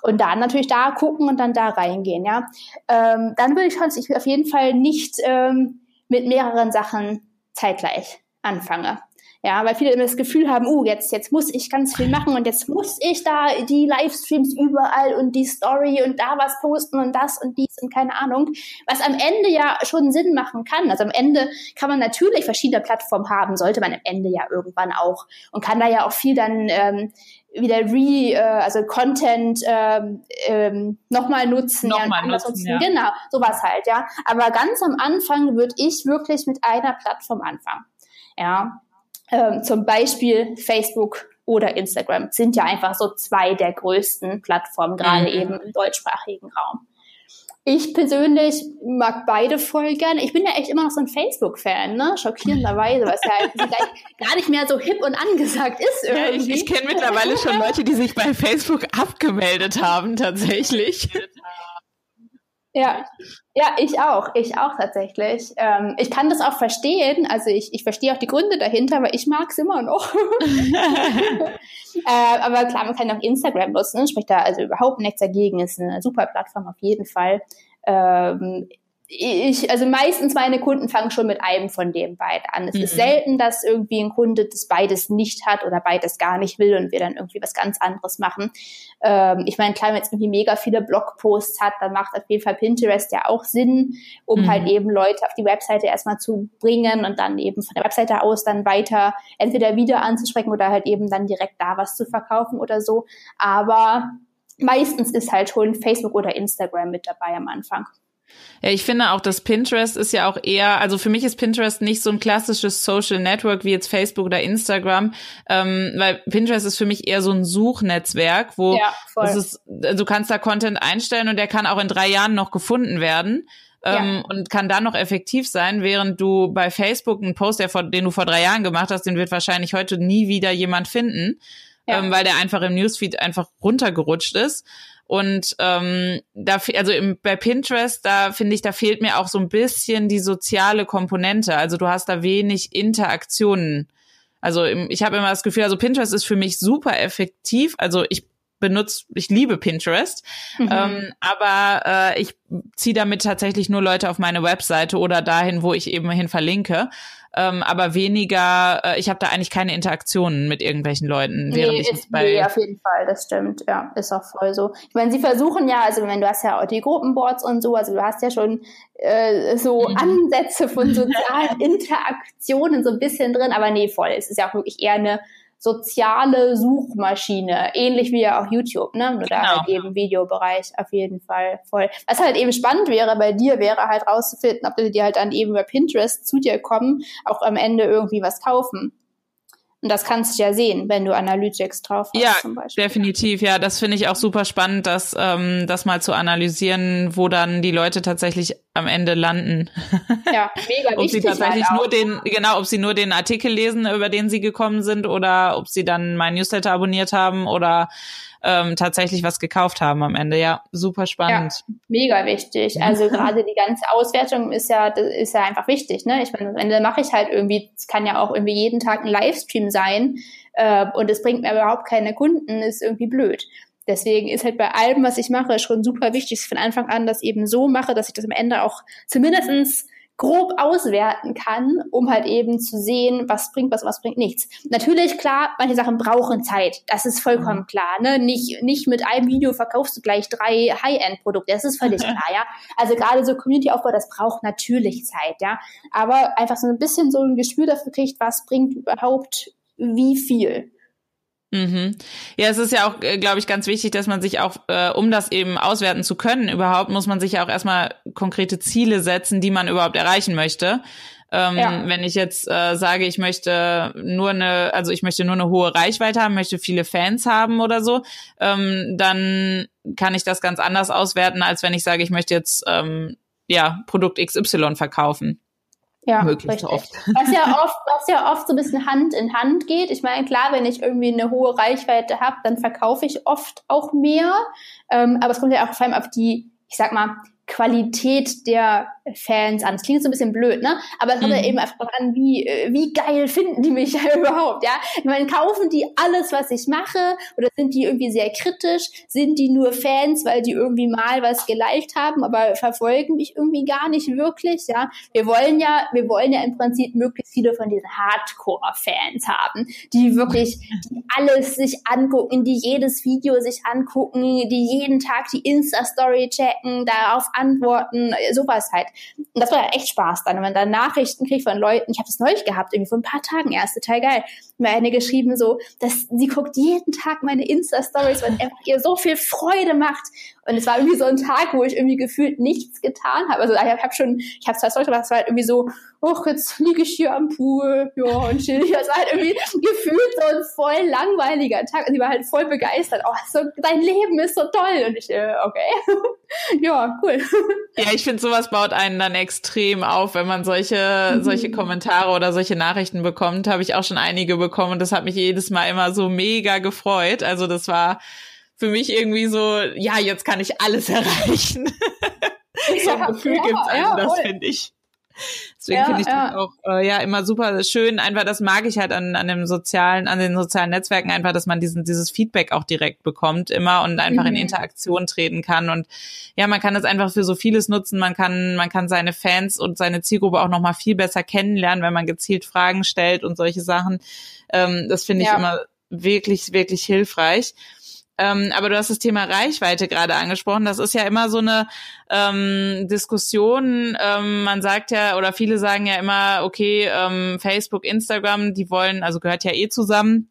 Und dann natürlich da gucken und dann da reingehen, ja. Ähm, dann würde ich schon, ich auf jeden Fall nicht ähm, mit mehreren Sachen zeitgleich anfange. Ja, weil viele immer das Gefühl haben, uh, jetzt, jetzt muss ich ganz viel machen und jetzt muss ich da die Livestreams überall und die Story und da was posten und das und dies und keine Ahnung. Was am Ende ja schon Sinn machen kann. Also am Ende kann man natürlich verschiedene Plattformen haben, sollte man am Ende ja irgendwann auch und kann da ja auch viel dann ähm, wieder re, äh, also Content ähm, ähm, nochmal nutzen, nochmal ja, nutzen, nutzen. Ja. genau, sowas halt, ja. Aber ganz am Anfang würde ich wirklich mit einer Plattform anfangen. Ja, ähm, zum Beispiel Facebook oder Instagram sind ja einfach so zwei der größten Plattformen, gerade mhm. eben im deutschsprachigen Raum. Ich persönlich mag beide voll gerne. Ich bin ja echt immer noch so ein Facebook-Fan, ne? Schockierenderweise, was ja gar nicht mehr so hip und angesagt ist irgendwie. Ja, ich, ich kenne mittlerweile schon Leute, die sich bei Facebook abgemeldet haben, tatsächlich. Ja, ja, ich auch, ich auch tatsächlich. Ähm, ich kann das auch verstehen, also ich, ich verstehe auch die Gründe dahinter, aber ich mag es immer noch. äh, aber klar, man kann auch Instagram nutzen, spricht da also überhaupt nichts dagegen, ist eine super Plattform auf jeden Fall. Ähm, ich, also meistens meine Kunden fangen schon mit einem von den beiden an. Es mhm. ist selten, dass irgendwie ein Kunde das beides nicht hat oder beides gar nicht will und wir dann irgendwie was ganz anderes machen. Ähm, ich meine, klar, wenn man jetzt irgendwie mega viele Blogposts hat, dann macht auf jeden Fall Pinterest ja auch Sinn, um mhm. halt eben Leute auf die Webseite erstmal zu bringen und dann eben von der Webseite aus dann weiter entweder wieder anzusprechen oder halt eben dann direkt da was zu verkaufen oder so. Aber meistens ist halt schon Facebook oder Instagram mit dabei am Anfang. Ja, ich finde auch, dass Pinterest ist ja auch eher, also für mich ist Pinterest nicht so ein klassisches Social Network wie jetzt Facebook oder Instagram, ähm, weil Pinterest ist für mich eher so ein Suchnetzwerk, wo ja. Ist, du kannst da Content einstellen und der kann auch in drei Jahren noch gefunden werden. Ähm, ja. und kann da noch effektiv sein, während du bei Facebook einen Post, der vor, den du vor drei Jahren gemacht hast, den wird wahrscheinlich heute nie wieder jemand finden, ja. ähm, weil der einfach im Newsfeed einfach runtergerutscht ist. Und ähm, da, also im, bei Pinterest, da finde ich, da fehlt mir auch so ein bisschen die soziale Komponente. Also du hast da wenig Interaktionen. Also im, ich habe immer das Gefühl, also Pinterest ist für mich super effektiv. Also ich benutze, ich liebe Pinterest, mhm. ähm, aber äh, ich ziehe damit tatsächlich nur Leute auf meine Webseite oder dahin, wo ich eben hin verlinke ähm, aber weniger, äh, ich habe da eigentlich keine Interaktionen mit irgendwelchen Leuten. Nee, während ich ist, bei nee, auf jeden Fall, das stimmt, ja, ist auch voll so. Ich meine, sie versuchen ja, also wenn du hast ja auch die Gruppenboards und so, also du hast ja schon äh, so mhm. Ansätze von sozialen Interaktionen so ein bisschen drin, aber nee, voll, es ist ja auch wirklich eher eine soziale Suchmaschine, ähnlich wie ja auch YouTube, ne? Nur genau. da halt eben Videobereich auf jeden Fall voll. Was halt eben spannend wäre bei dir, wäre halt rauszufinden, ob die halt dann eben über Pinterest zu dir kommen, auch am Ende irgendwie was kaufen. Und das kannst du ja sehen, wenn du Analytics drauf hast. Ja, zum Beispiel. definitiv. Ja, das finde ich auch super spannend, das, ähm, das mal zu analysieren, wo dann die Leute tatsächlich am Ende landen. Ja, mega ob wichtig. Ob sie tatsächlich halt nur den, genau, ob sie nur den Artikel lesen, über den sie gekommen sind, oder ob sie dann mein Newsletter abonniert haben oder ähm, tatsächlich was gekauft haben am Ende. Ja, super spannend. Ja, mega wichtig. Also gerade die ganze Auswertung ist ja, ist ja einfach wichtig. Ne? Ich meine, am Ende mache ich halt irgendwie, es kann ja auch irgendwie jeden Tag ein Livestream sein äh, und es bringt mir überhaupt keine Kunden, ist irgendwie blöd. Deswegen ist halt bei allem, was ich mache, schon super wichtig, dass ich von Anfang an das eben so mache, dass ich das am Ende auch zumindestens grob auswerten kann, um halt eben zu sehen, was bringt was, was bringt nichts. Natürlich, klar, manche Sachen brauchen Zeit. Das ist vollkommen mhm. klar. Ne? Nicht, nicht mit einem Video verkaufst du gleich drei High-End-Produkte. Das ist völlig klar, ja. Also gerade so Community-Aufbau, das braucht natürlich Zeit, ja. Aber einfach so ein bisschen so ein Gespür dafür kriegt, was bringt überhaupt wie viel. Mhm. Ja, es ist ja auch, äh, glaube ich, ganz wichtig, dass man sich auch, äh, um das eben auswerten zu können, überhaupt, muss man sich ja auch erstmal konkrete Ziele setzen, die man überhaupt erreichen möchte. Ähm, ja. Wenn ich jetzt äh, sage, ich möchte nur eine, also ich möchte nur eine hohe Reichweite haben, möchte viele Fans haben oder so, ähm, dann kann ich das ganz anders auswerten, als wenn ich sage, ich möchte jetzt ähm, ja Produkt XY verkaufen. Ja, möglichst richtig. oft. Was ja oft, was ja oft so ein bisschen Hand in Hand geht. Ich meine, klar, wenn ich irgendwie eine hohe Reichweite habe, dann verkaufe ich oft auch mehr. Ähm, aber es kommt ja auch vor allem auf die, ich sag mal, Qualität der Fans an. Das klingt so ein bisschen blöd, ne? Aber es kommt mhm. ja eben einfach an, wie, äh, wie geil finden die mich ja überhaupt, ja? Ich meine, kaufen die alles, was ich mache? Oder sind die irgendwie sehr kritisch? Sind die nur Fans, weil die irgendwie mal was geliked haben, aber verfolgen mich irgendwie gar nicht wirklich, ja? Wir wollen ja, wir wollen ja im Prinzip möglichst viele von diesen Hardcore-Fans haben, die wirklich die alles sich angucken, die jedes Video sich angucken, die jeden Tag die Insta-Story checken, darauf antworten, sowas halt. Und das war ja echt Spaß dann, wenn man dann Nachrichten kriegt von Leuten, ich habe das neulich gehabt, irgendwie vor ein paar Tagen erst, total geil. Mir eine geschrieben so, dass sie guckt jeden Tag meine Insta-Stories, weil einfach ihr so viel Freude macht. Und es war irgendwie so ein Tag, wo ich irgendwie gefühlt nichts getan habe. Also ich habe hab schon, ich habe zwar Stories gemacht, es war halt irgendwie so, oh, jetzt liege ich hier am Pool, ja, und chill. Das war halt irgendwie gefühlt so ein voll langweiliger Tag. Und sie war halt voll begeistert. Oh, so, dein Leben ist so toll. Und ich, äh, okay. ja, cool. Ja, ich finde, sowas baut einen dann extrem auf, wenn man solche, mhm. solche Kommentare oder solche Nachrichten bekommt. Habe ich auch schon einige bekommen und das hat mich jedes Mal immer so mega gefreut. Also das war für mich irgendwie so, ja, jetzt kann ich alles erreichen. so ein Gefühl ja, gibt's einem ja, das, finde ich. Deswegen ja, finde ich ja. das auch äh, ja immer super schön. Einfach, das mag ich halt an, an dem sozialen, an den sozialen Netzwerken einfach, dass man diesen dieses Feedback auch direkt bekommt immer und einfach mhm. in Interaktion treten kann. Und ja, man kann das einfach für so vieles nutzen. Man kann man kann seine Fans und seine Zielgruppe auch noch mal viel besser kennenlernen, wenn man gezielt Fragen stellt und solche Sachen. Ähm, das finde ich ja. immer wirklich wirklich hilfreich. Ähm, aber du hast das Thema Reichweite gerade angesprochen. Das ist ja immer so eine ähm, Diskussion. Ähm, man sagt ja, oder viele sagen ja immer, okay, ähm, Facebook, Instagram, die wollen, also gehört ja eh zusammen.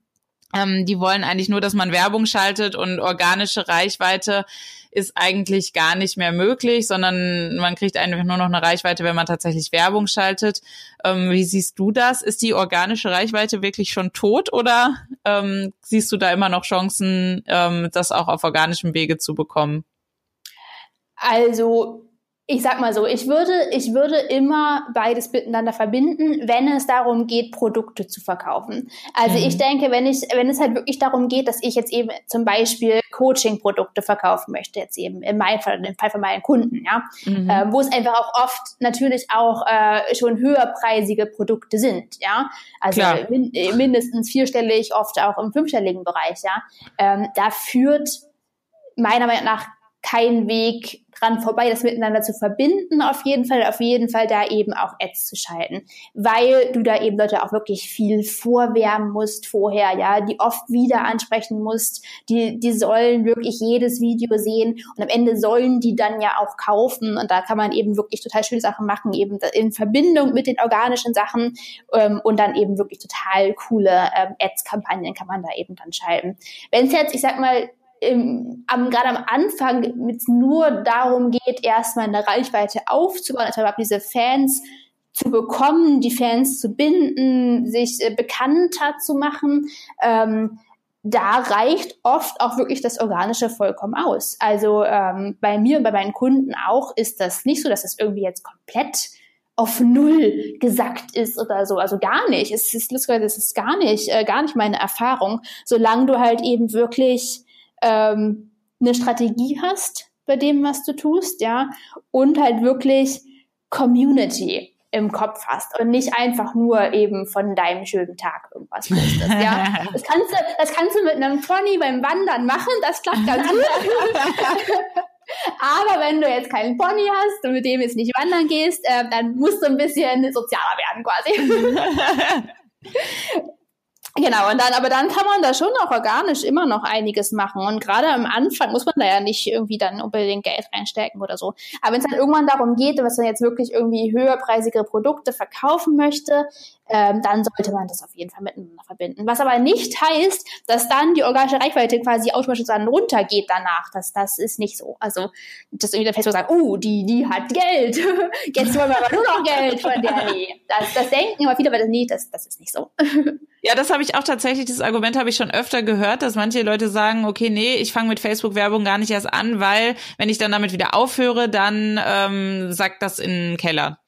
Ähm, die wollen eigentlich nur, dass man Werbung schaltet und organische Reichweite ist eigentlich gar nicht mehr möglich, sondern man kriegt einfach nur noch eine Reichweite, wenn man tatsächlich Werbung schaltet. Ähm, wie siehst du das? Ist die organische Reichweite wirklich schon tot oder ähm, siehst du da immer noch Chancen, ähm, das auch auf organischem Wege zu bekommen? Also ich sag mal so, ich würde, ich würde immer beides miteinander verbinden, wenn es darum geht, Produkte zu verkaufen. Also mhm. ich denke, wenn ich, wenn es halt wirklich darum geht, dass ich jetzt eben zum Beispiel Coaching-Produkte verkaufen möchte, jetzt eben in meinem Fall, im Fall von meinen Kunden, ja, mhm. äh, wo es einfach auch oft natürlich auch äh, schon höherpreisige Produkte sind, ja, also min mindestens vierstellig, oft auch im fünfstelligen Bereich, ja, ähm, da führt meiner Meinung nach kein Weg dran vorbei, das miteinander zu verbinden, auf jeden Fall, auf jeden Fall da eben auch Ads zu schalten, weil du da eben Leute auch wirklich viel vorwärmen musst vorher, ja, die oft wieder ansprechen musst, die, die sollen wirklich jedes Video sehen und am Ende sollen die dann ja auch kaufen und da kann man eben wirklich total schöne Sachen machen, eben in Verbindung mit den organischen Sachen ähm, und dann eben wirklich total coole ähm, Ads-Kampagnen kann man da eben dann schalten. Wenn es jetzt, ich sag mal, im, gerade am Anfang es nur darum geht, erstmal eine Reichweite aufzubauen, also überhaupt diese Fans zu bekommen, die Fans zu binden, sich äh, bekannter zu machen, ähm, da reicht oft auch wirklich das Organische vollkommen aus. Also ähm, bei mir und bei meinen Kunden auch ist das nicht so, dass es irgendwie jetzt komplett auf Null gesackt ist oder so. Also gar nicht. Es ist lustigerweise, es ist gar nicht, äh, gar nicht meine Erfahrung. Solange du halt eben wirklich ähm, eine Strategie hast bei dem, was du tust, ja, und halt wirklich Community im Kopf hast und nicht einfach nur eben von deinem schönen Tag irgendwas postest, ja. Das kannst du, das kannst du mit einem Pony beim Wandern machen, das klappt ganz gut. Aber wenn du jetzt keinen Pony hast und mit dem jetzt nicht wandern gehst, äh, dann musst du ein bisschen sozialer werden quasi. Genau, und dann, aber dann kann man da schon auch organisch immer noch einiges machen. Und gerade am Anfang muss man da ja nicht irgendwie dann unbedingt Geld reinstecken oder so. Aber wenn es dann irgendwann darum geht, dass man jetzt wirklich irgendwie höherpreisigere Produkte verkaufen möchte, ähm, dann sollte man das auf jeden Fall miteinander verbinden. Was aber nicht heißt, dass dann die organische Reichweite quasi automatisch dann runtergeht danach. Das, das ist nicht so. Also, dass irgendwie der Facebook sagt, oh, die, die hat Geld. Jetzt wollen wir aber nur noch Geld von der. Nee, das, das denken immer viele, aber das, nee, das, das ist nicht so. Ja, das habe ich auch tatsächlich, dieses Argument habe ich schon öfter gehört, dass manche Leute sagen, okay, nee, ich fange mit Facebook-Werbung gar nicht erst an, weil wenn ich dann damit wieder aufhöre, dann ähm, sagt das in den Keller.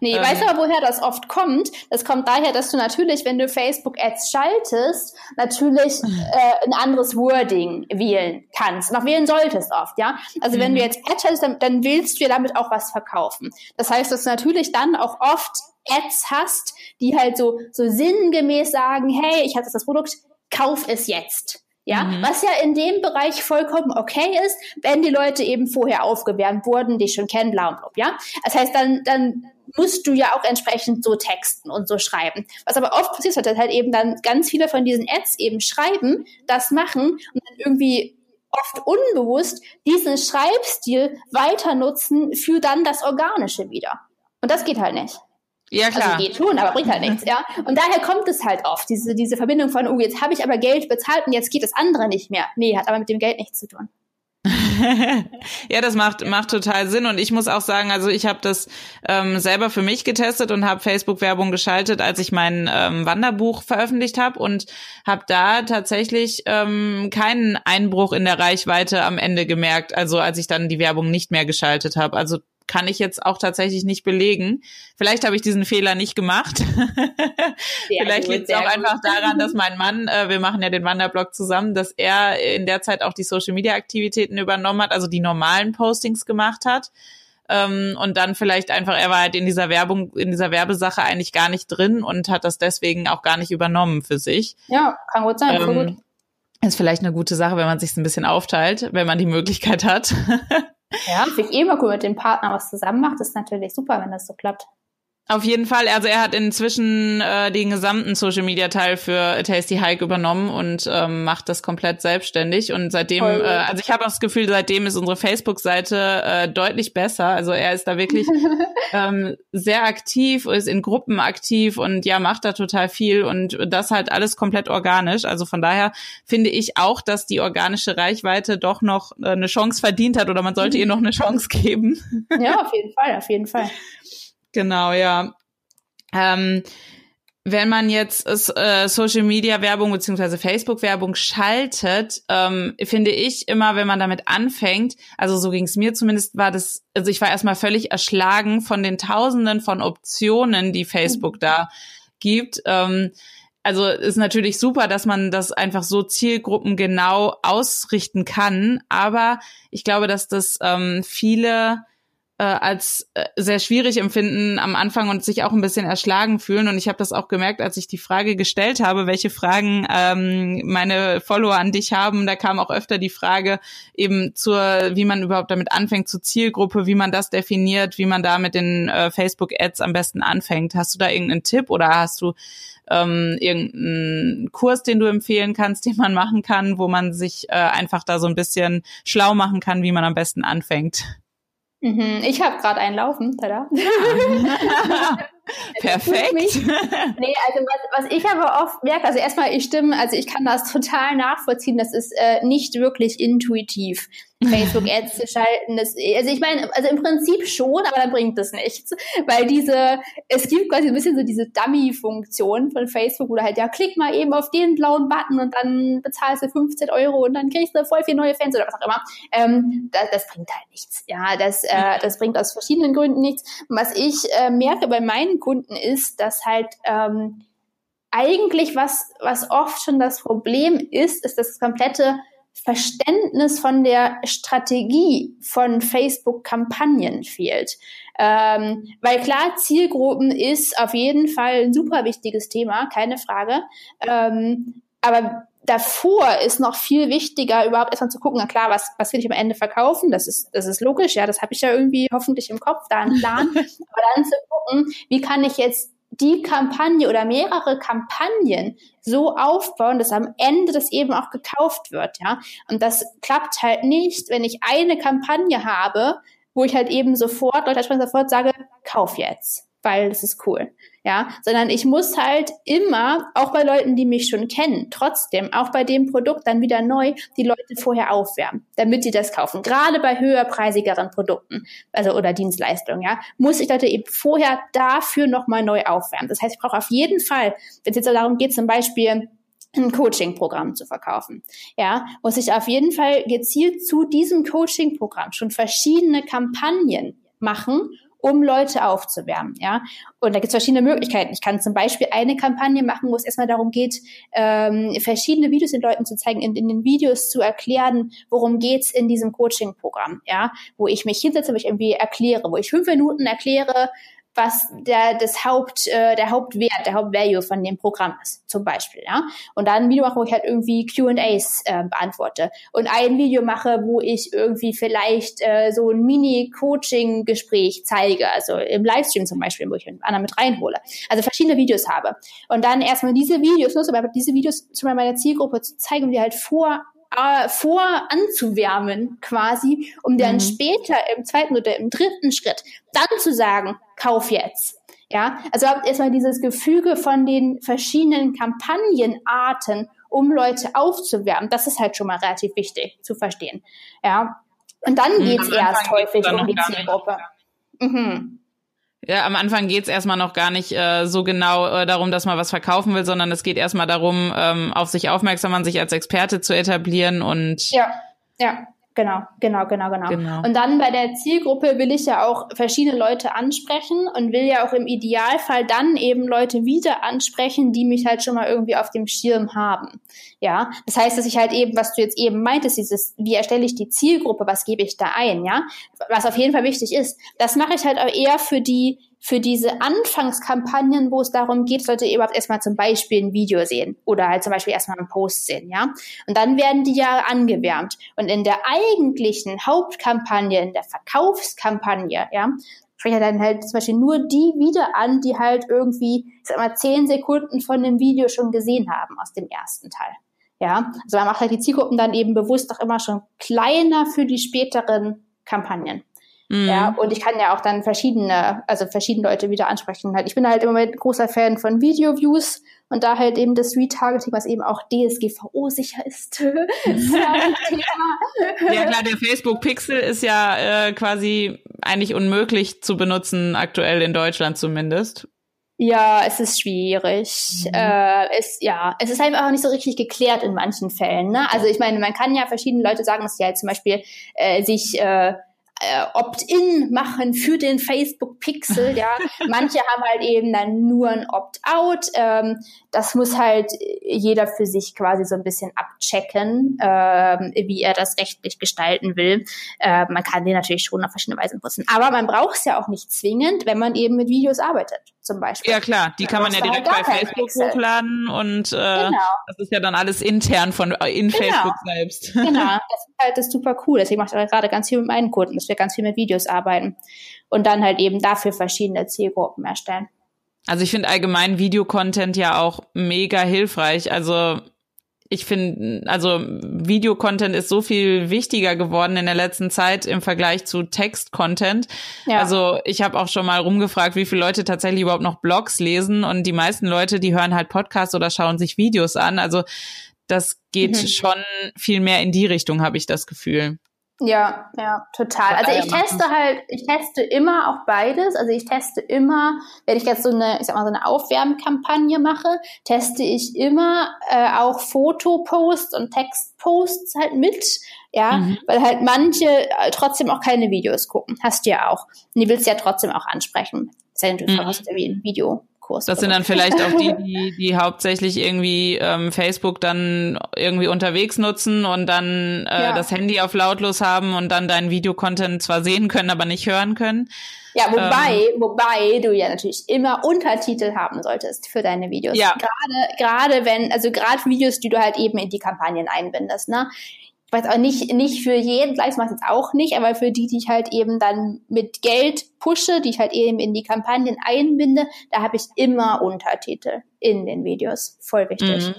Nee, ähm, weißt du aber, woher das oft kommt? Das kommt daher, dass du natürlich, wenn du Facebook-Ads schaltest, natürlich äh, ein anderes Wording wählen kannst. Auch wählen solltest oft, ja. Also mhm. wenn du mhm. jetzt Ads schaltest, dann, dann willst du ja damit auch was verkaufen. Das heißt, dass du natürlich dann auch oft Ads hast, die halt so, so sinngemäß sagen, hey, ich hatte das Produkt, kauf es jetzt. Ja, mhm. was ja in dem Bereich vollkommen okay ist, wenn die Leute eben vorher aufgewärmt wurden, die schon kennen, bla und bla, ja. Das heißt, dann, dann musst du ja auch entsprechend so texten und so schreiben. Was aber oft passiert, ist, dass halt eben dann ganz viele von diesen Ads eben schreiben, das machen und dann irgendwie oft unbewusst diesen Schreibstil weiter nutzen für dann das Organische wieder. Und das geht halt nicht. Ja, also klar. Also geht schon, aber bringt halt nichts, ja. Und daher kommt es halt oft, diese, diese Verbindung von, oh, jetzt habe ich aber Geld bezahlt und jetzt geht das andere nicht mehr. Nee, hat aber mit dem Geld nichts zu tun. ja, das macht macht total Sinn und ich muss auch sagen, also ich habe das ähm, selber für mich getestet und habe Facebook Werbung geschaltet, als ich mein ähm, Wanderbuch veröffentlicht habe und habe da tatsächlich ähm, keinen Einbruch in der Reichweite am Ende gemerkt, also als ich dann die Werbung nicht mehr geschaltet habe. Also kann ich jetzt auch tatsächlich nicht belegen. Vielleicht habe ich diesen Fehler nicht gemacht. Vielleicht liegt es auch einfach daran, dass mein Mann, äh, wir machen ja den Wanderblog zusammen, dass er in der Zeit auch die Social Media Aktivitäten übernommen hat, also die normalen Postings gemacht hat. Ähm, und dann vielleicht einfach, er war halt in dieser Werbung, in dieser Werbesache eigentlich gar nicht drin und hat das deswegen auch gar nicht übernommen für sich. Ja, kann gut sein, ähm, gut. Ist vielleicht eine gute Sache, wenn man sich ein bisschen aufteilt, wenn man die Möglichkeit hat. Ja, finde ich eh mal cool, mit dem Partner was zusammen macht, ist natürlich super, wenn das so klappt. Auf jeden Fall. Also er hat inzwischen äh, den gesamten Social Media Teil für Tasty Hike übernommen und ähm, macht das komplett selbstständig. Und seitdem, äh, also ich habe auch das Gefühl, seitdem ist unsere Facebook-Seite äh, deutlich besser. Also er ist da wirklich ähm, sehr aktiv, ist in Gruppen aktiv und ja, macht da total viel und das halt alles komplett organisch. Also von daher finde ich auch, dass die organische Reichweite doch noch äh, eine Chance verdient hat oder man sollte ihr noch eine Chance geben. ja, auf jeden Fall, auf jeden Fall. Genau, ja. Ähm, wenn man jetzt äh, Social Media Werbung beziehungsweise Facebook Werbung schaltet, ähm, finde ich immer, wenn man damit anfängt, also so ging es mir zumindest, war das, also ich war erstmal völlig erschlagen von den Tausenden von Optionen, die Facebook mhm. da gibt. Ähm, also ist natürlich super, dass man das einfach so zielgruppengenau ausrichten kann, aber ich glaube, dass das ähm, viele äh, als äh, sehr schwierig empfinden am Anfang und sich auch ein bisschen erschlagen fühlen. Und ich habe das auch gemerkt, als ich die Frage gestellt habe, welche Fragen ähm, meine Follower an dich haben. Da kam auch öfter die Frage eben zur, wie man überhaupt damit anfängt, zur Zielgruppe, wie man das definiert, wie man da mit den äh, Facebook-Ads am besten anfängt. Hast du da irgendeinen Tipp oder hast du ähm, irgendeinen Kurs, den du empfehlen kannst, den man machen kann, wo man sich äh, einfach da so ein bisschen schlau machen kann, wie man am besten anfängt? Mhm, ich habe gerade einen laufen, tada. Perfekt. nee, also was, was ich aber oft merke, also erstmal, ich stimme, also ich kann das total nachvollziehen, das ist äh, nicht wirklich intuitiv. Facebook-Ads zu schalten. Das, also ich meine, also im Prinzip schon, aber dann bringt das nichts. Weil diese, es gibt quasi ein bisschen so diese Dummy-Funktion von Facebook, wo du halt, ja, klick mal eben auf den blauen Button und dann bezahlst du 15 Euro und dann kriegst du voll viele neue Fans oder was auch immer. Ähm, das, das bringt halt nichts. Ja, das, äh, das bringt aus verschiedenen Gründen nichts. Und was ich äh, merke bei meinen Kunden ist, dass halt ähm, eigentlich was, was oft schon das Problem ist, ist das komplette Verständnis von der Strategie von Facebook-Kampagnen fehlt. Ähm, weil klar, Zielgruppen ist auf jeden Fall ein super wichtiges Thema, keine Frage. Ähm, aber davor ist noch viel wichtiger, überhaupt erstmal zu gucken, na klar, was, was will ich am Ende verkaufen? Das ist, das ist logisch, ja, das habe ich ja irgendwie hoffentlich im Kopf, da einen Plan. Aber dann zu gucken, wie kann ich jetzt die Kampagne oder mehrere Kampagnen so aufbauen, dass am Ende das eben auch gekauft wird, ja. Und das klappt halt nicht, wenn ich eine Kampagne habe, wo ich halt eben sofort, Leute sofort sage, kauf jetzt weil das ist cool. Ja, sondern ich muss halt immer, auch bei Leuten, die mich schon kennen, trotzdem, auch bei dem Produkt dann wieder neu, die Leute vorher aufwärmen, damit sie das kaufen. Gerade bei höherpreisigeren Produkten, also oder Dienstleistungen, ja, muss ich Leute eben vorher dafür nochmal neu aufwärmen. Das heißt, ich brauche auf jeden Fall, wenn es jetzt darum geht, zum Beispiel ein Coaching-Programm zu verkaufen. Ja, muss ich auf jeden Fall gezielt zu diesem Coaching-Programm schon verschiedene Kampagnen machen um Leute aufzuwärmen. Ja, und da gibt es verschiedene Möglichkeiten. Ich kann zum Beispiel eine Kampagne machen, wo es erstmal darum geht, ähm, verschiedene Videos den Leuten zu zeigen, in, in den Videos zu erklären, worum geht's in diesem Coaching-Programm. Ja, wo ich mich hinsetze, wo ich irgendwie erkläre, wo ich fünf Minuten erkläre, was der, das Haupt, äh, der Hauptwert, der Hauptvalue von dem Programm ist, zum Beispiel, ja. Und dann ein Video mache, wo ich halt irgendwie Q&As äh, beantworte. Und ein Video mache, wo ich irgendwie vielleicht äh, so ein Mini-Coaching-Gespräch zeige, also im Livestream zum Beispiel, wo ich einen anderen mit reinhole. Also verschiedene Videos habe. Und dann erstmal diese Videos, nutze aber diese Videos zu meiner Zielgruppe zu zeigen und die halt vor äh, vor anzuwärmen quasi, um dann mhm. später im zweiten oder im dritten Schritt dann zu sagen, kauf jetzt. Ja, also erstmal dieses Gefüge von den verschiedenen Kampagnenarten, um Leute aufzuwärmen. Das ist halt schon mal relativ wichtig zu verstehen. Ja, und dann mhm, geht's erst häufig um die Zielgruppe. Mhm. Ja, am Anfang geht's erstmal noch gar nicht äh, so genau äh, darum, dass man was verkaufen will, sondern es geht erstmal darum, ähm, auf sich aufmerksam an sich als Experte zu etablieren und ja, ja. Genau, genau, genau, genau, genau. Und dann bei der Zielgruppe will ich ja auch verschiedene Leute ansprechen und will ja auch im Idealfall dann eben Leute wieder ansprechen, die mich halt schon mal irgendwie auf dem Schirm haben. Ja, das heißt, dass ich halt eben, was du jetzt eben meintest, dieses, wie erstelle ich die Zielgruppe, was gebe ich da ein, ja, was auf jeden Fall wichtig ist. Das mache ich halt auch eher für die für diese Anfangskampagnen, wo es darum geht, sollte ihr überhaupt erstmal zum Beispiel ein Video sehen oder halt zum Beispiel erstmal einen Post sehen, ja. Und dann werden die ja angewärmt. Und in der eigentlichen Hauptkampagne, in der Verkaufskampagne, ja, spreche dann halt zum Beispiel nur die wieder an, die halt irgendwie, ich sag mal, zehn Sekunden von dem Video schon gesehen haben aus dem ersten Teil. Ja, also man macht halt die Zielgruppen dann eben bewusst auch immer schon kleiner für die späteren Kampagnen. Mhm. Ja, und ich kann ja auch dann verschiedene, also verschiedene Leute wieder ansprechen. Halt, ich bin halt im Moment großer Fan von Video-Views und da halt eben das Retargeting, was eben auch DSGVO-sicher ist. ja, klar, der Facebook Pixel ist ja äh, quasi eigentlich unmöglich zu benutzen, aktuell in Deutschland zumindest. Ja, es ist schwierig. Mhm. Äh, es, ja, es ist einfach auch nicht so richtig geklärt in manchen Fällen. Ne? Also ich meine, man kann ja verschiedene Leute sagen, dass sie halt zum Beispiel äh, sich äh, äh, Opt-in machen für den Facebook Pixel. Ja, manche haben halt eben dann nur ein Opt-out. Ähm, das muss halt jeder für sich quasi so ein bisschen abchecken, ähm, wie er das rechtlich gestalten will. Äh, man kann den natürlich schon auf verschiedene Weisen nutzen, aber man braucht es ja auch nicht zwingend, wenn man eben mit Videos arbeitet zum Beispiel. Ja klar, die kann man ja direkt bei Facebook Pixel. hochladen und äh, genau. das ist ja dann alles intern von äh, in genau. Facebook selbst. Genau, das ist halt das super cool. Deswegen mache ich gerade ganz viel mit meinen Kunden, dass wir ganz viel mit Videos arbeiten und dann halt eben dafür verschiedene Zielgruppen erstellen. Also ich finde allgemein Videocontent ja auch mega hilfreich. Also ich finde, also Videocontent ist so viel wichtiger geworden in der letzten Zeit im Vergleich zu Text-Content. Ja. Also ich habe auch schon mal rumgefragt, wie viele Leute tatsächlich überhaupt noch Blogs lesen und die meisten Leute, die hören halt Podcasts oder schauen sich Videos an. Also das geht mhm. schon viel mehr in die Richtung, habe ich das Gefühl. Ja, ja, total. Also ich teste halt, ich teste immer auch beides. Also ich teste immer, wenn ich jetzt so eine, ich sag mal, so eine Aufwärmkampagne mache, teste ich immer äh, auch Fotoposts und Textposts halt mit. Ja, mhm. weil halt manche äh, trotzdem auch keine Videos gucken. Hast du ja auch. Und die willst du ja trotzdem auch ansprechen. Sei denn, du mhm. irgendwie ein Video Kurs. Das sind dann vielleicht auch die, die, die hauptsächlich irgendwie ähm, Facebook dann irgendwie unterwegs nutzen und dann äh, ja. das Handy auf lautlos haben und dann deinen Videocontent zwar sehen können, aber nicht hören können. Ja, wobei, ähm, wobei du ja natürlich immer Untertitel haben solltest für deine Videos. Ja. Gerade, gerade wenn, also gerade Videos, die du halt eben in die Kampagnen einbindest, ne? Weiß auch nicht, nicht für jeden, gleich mache ich jetzt auch nicht, aber für die, die ich halt eben dann mit Geld pushe, die ich halt eben in die Kampagnen einbinde, da habe ich immer Untertitel in den Videos. Voll wichtig. Mhm.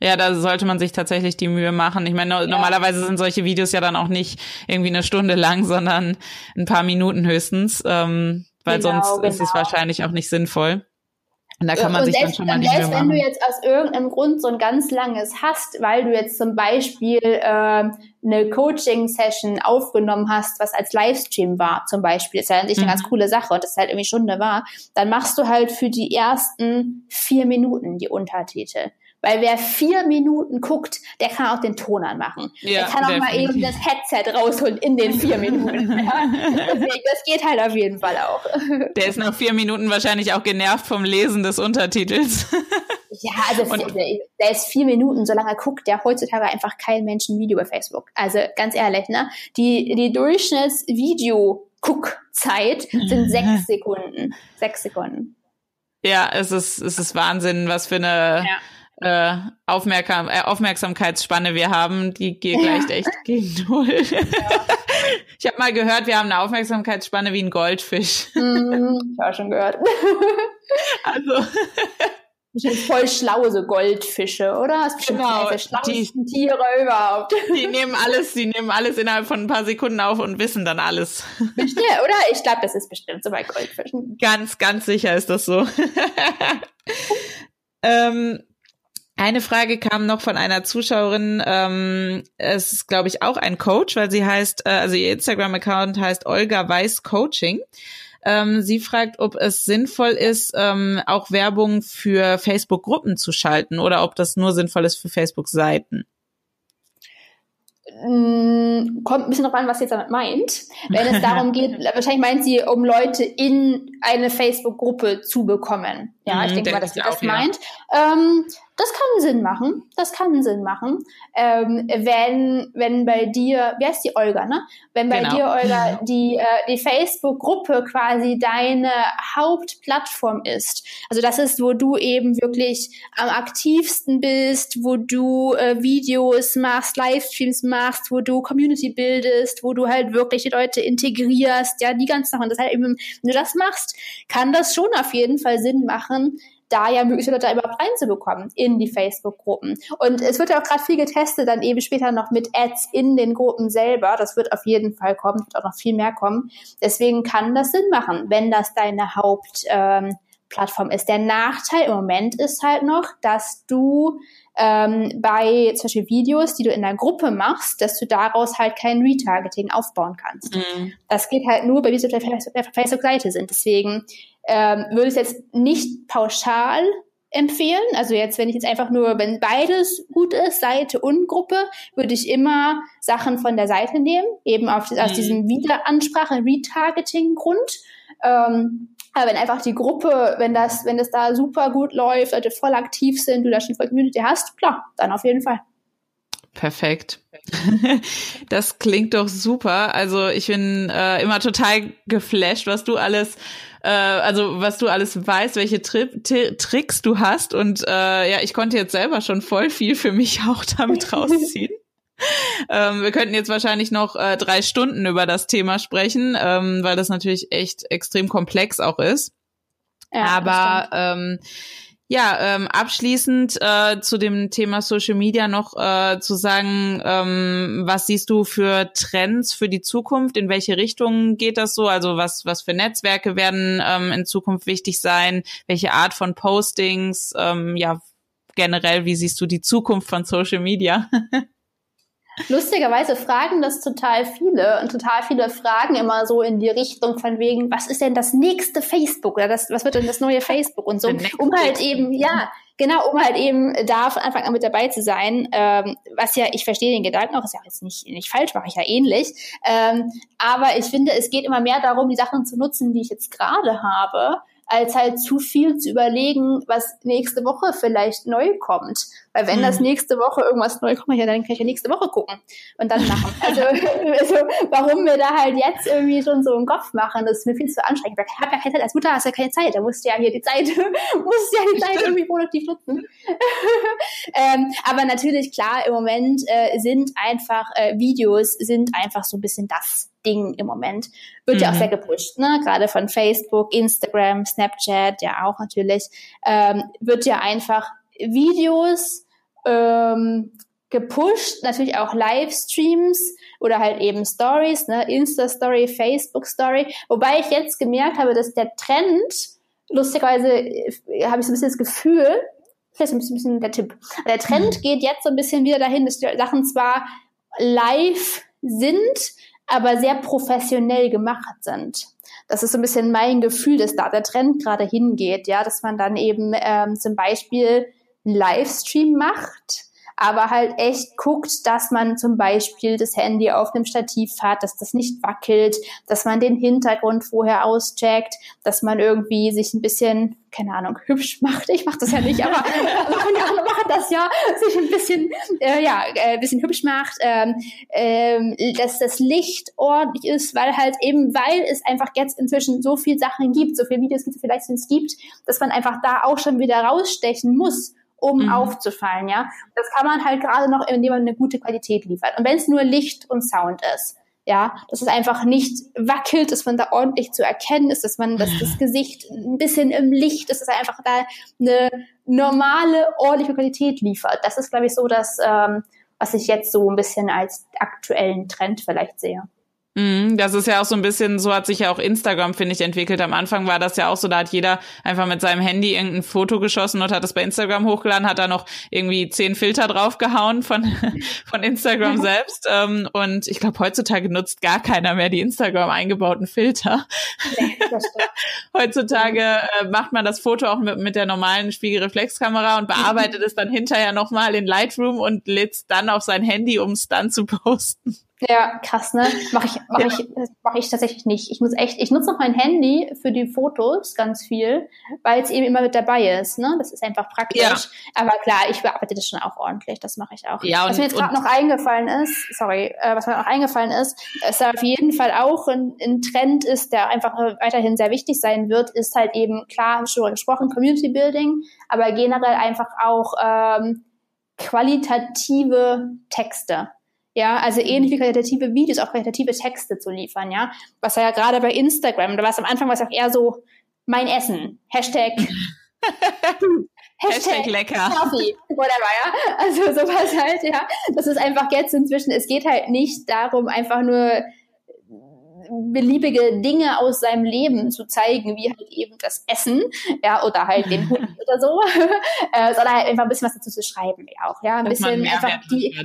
Ja, da sollte man sich tatsächlich die Mühe machen. Ich meine, ja. normalerweise sind solche Videos ja dann auch nicht irgendwie eine Stunde lang, sondern ein paar Minuten höchstens, ähm, weil genau, sonst genau. ist es genau. wahrscheinlich auch nicht sinnvoll. Und da kann man und sich selbst, dann schon mal die selbst wenn du jetzt aus irgendeinem Grund so ein ganz langes hast, weil du jetzt zum Beispiel äh, eine Coaching-Session aufgenommen hast, was als Livestream war, zum Beispiel, ist ja an sich eine mhm. ganz coole Sache und das halt irgendwie Stunde war, dann machst du halt für die ersten vier Minuten die Untertitel. Weil wer vier Minuten guckt, der kann auch den Ton anmachen. Ja, der kann auch definitiv. mal eben das Headset rausholen in den vier Minuten. Ja. das geht halt auf jeden Fall auch. Der ist nach vier Minuten wahrscheinlich auch genervt vom Lesen des Untertitels. Ja, also Und der ist vier Minuten, solange er guckt, der heutzutage einfach kein Menschenvideo bei Facebook. Also ganz ehrlich, ne? Die, die Durchschnittsvideo-Guckzeit sind sechs Sekunden. Sechs Sekunden. Ja, es ist, es ist Wahnsinn, was für eine ja äh, Aufmerksam äh, Aufmerksamkeitsspanne wir haben, die geht gleich echt gegen null. Ja. ich habe mal gehört, wir haben eine Aufmerksamkeitsspanne wie ein Goldfisch. Mm, ich habe schon gehört. also Bestimmt voll schlaue so Goldfische, oder? Das ist genau, die schlauesten Tiere überhaupt. Die nehmen alles, die nehmen alles innerhalb von ein paar Sekunden auf und wissen dann alles. Bestimmt, oder? Ich glaube, das ist bestimmt so bei Goldfischen. Ganz, ganz sicher ist das so. ähm, eine Frage kam noch von einer Zuschauerin. Ähm, es ist, glaube ich, auch ein Coach, weil sie heißt, äh, also ihr Instagram-Account heißt Olga Weiß Coaching. Ähm, sie fragt, ob es sinnvoll ist, ähm, auch Werbung für Facebook-Gruppen zu schalten oder ob das nur sinnvoll ist für Facebook-Seiten. Mm, kommt ein bisschen drauf an, was sie jetzt damit meint. Wenn es darum geht, wahrscheinlich meint sie, um Leute in eine Facebook-Gruppe zu bekommen. Ja, mhm, ich denke mal, dass sie das auch, meint. Ja. Ähm, das kann Sinn machen. Das kann Sinn machen. Ähm, wenn, wenn bei dir, wie heißt die Olga, ne? Wenn bei genau. dir, Olga, die, äh, die Facebook-Gruppe quasi deine Hauptplattform ist. Also das ist, wo du eben wirklich am aktivsten bist, wo du äh, Videos machst, Livestreams machst, wo du Community bildest, wo du halt wirklich die Leute integrierst, ja, die ganzen Sachen. Das halt eben, wenn du das machst, kann das schon auf jeden Fall Sinn machen, da ja mögliche Leute überhaupt reinzubekommen in die Facebook-Gruppen. Und es wird ja auch gerade viel getestet, dann eben später noch mit Ads in den Gruppen selber. Das wird auf jeden Fall kommen, wird auch noch viel mehr kommen. Deswegen kann das Sinn machen, wenn das deine Hauptplattform ähm, ist. Der Nachteil im Moment ist halt noch, dass du ähm, bei zum Beispiel Videos, die du in der Gruppe machst, dass du daraus halt kein Retargeting aufbauen kannst. Mhm. Das geht halt nur bei Videos, die auf der Facebook-Seite sind. Deswegen ähm, würde ich jetzt nicht pauschal empfehlen. Also jetzt, wenn ich jetzt einfach nur, wenn beides gut ist, Seite und Gruppe, würde ich immer Sachen von der Seite nehmen, eben auf, aus mhm. diesem Wiederansprache, Retargeting-Grund. Ähm, aber wenn einfach die Gruppe, wenn das, wenn das da super gut läuft, Leute voll aktiv sind, du da schon voll Community hast, klar, dann auf jeden Fall. Perfekt. Das klingt doch super. Also ich bin äh, immer total geflasht, was du alles, äh, also was du alles weißt, welche Tri Tricks du hast. Und äh, ja, ich konnte jetzt selber schon voll viel für mich auch damit rausziehen. Ähm, wir könnten jetzt wahrscheinlich noch äh, drei Stunden über das Thema sprechen, ähm, weil das natürlich echt extrem komplex auch ist. Ja, Aber ähm, ja, ähm, abschließend äh, zu dem Thema Social Media noch äh, zu sagen, ähm, was siehst du für Trends für die Zukunft? In welche Richtung geht das so? Also was, was für Netzwerke werden ähm, in Zukunft wichtig sein? Welche Art von Postings? Ähm, ja, generell, wie siehst du die Zukunft von Social Media? Lustigerweise fragen das total viele und total viele fragen immer so in die Richtung von wegen, was ist denn das nächste Facebook oder das, was wird denn das neue Facebook und so, um halt eben, ja, genau, um halt eben da von Anfang an mit dabei zu sein, ähm, was ja, ich verstehe den Gedanken auch, ist ja jetzt nicht, nicht falsch, mache ich ja ähnlich, ähm, aber ich finde, es geht immer mehr darum, die Sachen zu nutzen, die ich jetzt gerade habe, als halt zu viel zu überlegen, was nächste Woche vielleicht neu kommt. Weil wenn mhm. das nächste Woche irgendwas neu kommt, ja, dann kann ich ja nächste Woche gucken und dann machen. Also, also warum wir da halt jetzt irgendwie schon so im Kopf machen, das ist mir viel zu anstrengend. Ich habe ja keine Zeit, als Mutter hast du ja keine Zeit, da musst du ja hier die Zeit, musst ja die Zeit irgendwie produktiv nutzen. ähm, aber natürlich, klar, im Moment äh, sind einfach äh, Videos, sind einfach so ein bisschen das Ding im Moment. Wird mhm. ja auch mhm. sehr gepusht, ne? Gerade von Facebook, Instagram, Snapchat, ja auch natürlich, ähm, wird ja einfach Videos ähm, gepusht, natürlich auch Livestreams oder halt eben Stories, ne, Insta-Story, Facebook-Story. Wobei ich jetzt gemerkt habe, dass der Trend, lustigerweise äh, habe ich so ein bisschen das Gefühl, vielleicht ein bisschen, ein bisschen der Tipp, der Trend mhm. geht jetzt so ein bisschen wieder dahin, dass die Sachen zwar live sind, aber sehr professionell gemacht sind. Das ist so ein bisschen mein Gefühl, dass da der Trend gerade hingeht, ja, dass man dann eben ähm, zum Beispiel Livestream macht, aber halt echt guckt, dass man zum Beispiel das Handy auf einem Stativ hat, dass das nicht wackelt, dass man den Hintergrund vorher auscheckt, dass man irgendwie sich ein bisschen, keine Ahnung, hübsch macht. Ich mache das ja nicht, aber andere machen das ja, sich ein bisschen, äh, ja, äh, bisschen hübsch macht, ähm, ähm, dass das Licht ordentlich ist, weil halt eben, weil es einfach jetzt inzwischen so viel Sachen gibt, so viele Videos gibt, so viele Livestreams gibt, dass man einfach da auch schon wieder rausstechen muss um mhm. aufzufallen, ja. Das kann man halt gerade noch, indem man eine gute Qualität liefert. Und wenn es nur Licht und Sound ist, ja, dass es einfach nicht wackelt, dass man da ordentlich zu erkennen ist, dass man, dass das Gesicht ein bisschen im Licht ist, dass es einfach da eine normale, ordentliche Qualität liefert. Das ist, glaube ich, so das, ähm, was ich jetzt so ein bisschen als aktuellen Trend vielleicht sehe. Mhm, das ist ja auch so ein bisschen, so hat sich ja auch Instagram, finde ich, entwickelt. Am Anfang war das ja auch so, da hat jeder einfach mit seinem Handy irgendein Foto geschossen und hat es bei Instagram hochgeladen, hat da noch irgendwie zehn Filter draufgehauen von, von Instagram selbst. Ähm, und ich glaube, heutzutage nutzt gar keiner mehr die Instagram eingebauten Filter. heutzutage äh, macht man das Foto auch mit, mit der normalen Spiegelreflexkamera und bearbeitet es dann hinterher nochmal in Lightroom und lädt es dann auf sein Handy, um es dann zu posten. Ja, krass, ne? Mache ich, mach ja. ich, mach ich tatsächlich nicht. Ich muss echt, ich nutze noch mein Handy für die Fotos ganz viel, weil es eben immer mit dabei ist, ne? Das ist einfach praktisch. Ja. Aber klar, ich bearbeite das schon auch ordentlich. Das mache ich auch. Ja, und, was mir jetzt gerade noch eingefallen ist, sorry, äh, was mir noch eingefallen ist, ist auf jeden Fall auch ein, ein Trend ist, der einfach weiterhin sehr wichtig sein wird, ist halt eben klar, habe ich schon gesprochen, Community Building, aber generell einfach auch ähm, qualitative Texte. Ja, also ähnlich wie qualitative Videos, auch qualitative Texte zu liefern, ja. Was ja gerade bei Instagram, da war es am Anfang was auch eher so mein Essen, Hashtag Hashtag, Hashtag lecker. Coffee, whatever, ja. Also sowas halt, ja. Das ist einfach jetzt inzwischen, es geht halt nicht darum, einfach nur beliebige Dinge aus seinem Leben zu zeigen, wie halt eben das Essen, ja, oder halt den Hund oder so, äh, sondern halt einfach ein bisschen was dazu zu schreiben, ja auch, ja, ein Dass bisschen einfach die,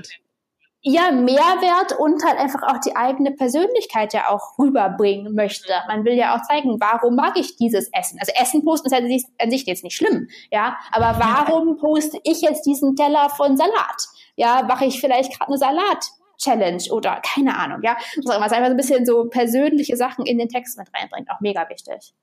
ja, Mehrwert und halt einfach auch die eigene Persönlichkeit ja auch rüberbringen möchte. Man will ja auch zeigen, warum mag ich dieses Essen? Also Essen posten ist halt an sich jetzt nicht schlimm, ja, aber warum poste ich jetzt diesen Teller von Salat? Ja, mache ich vielleicht gerade eine Salat Challenge oder keine Ahnung, ja. Was einfach so ein bisschen so persönliche Sachen in den Text mit reinbringt, auch mega wichtig.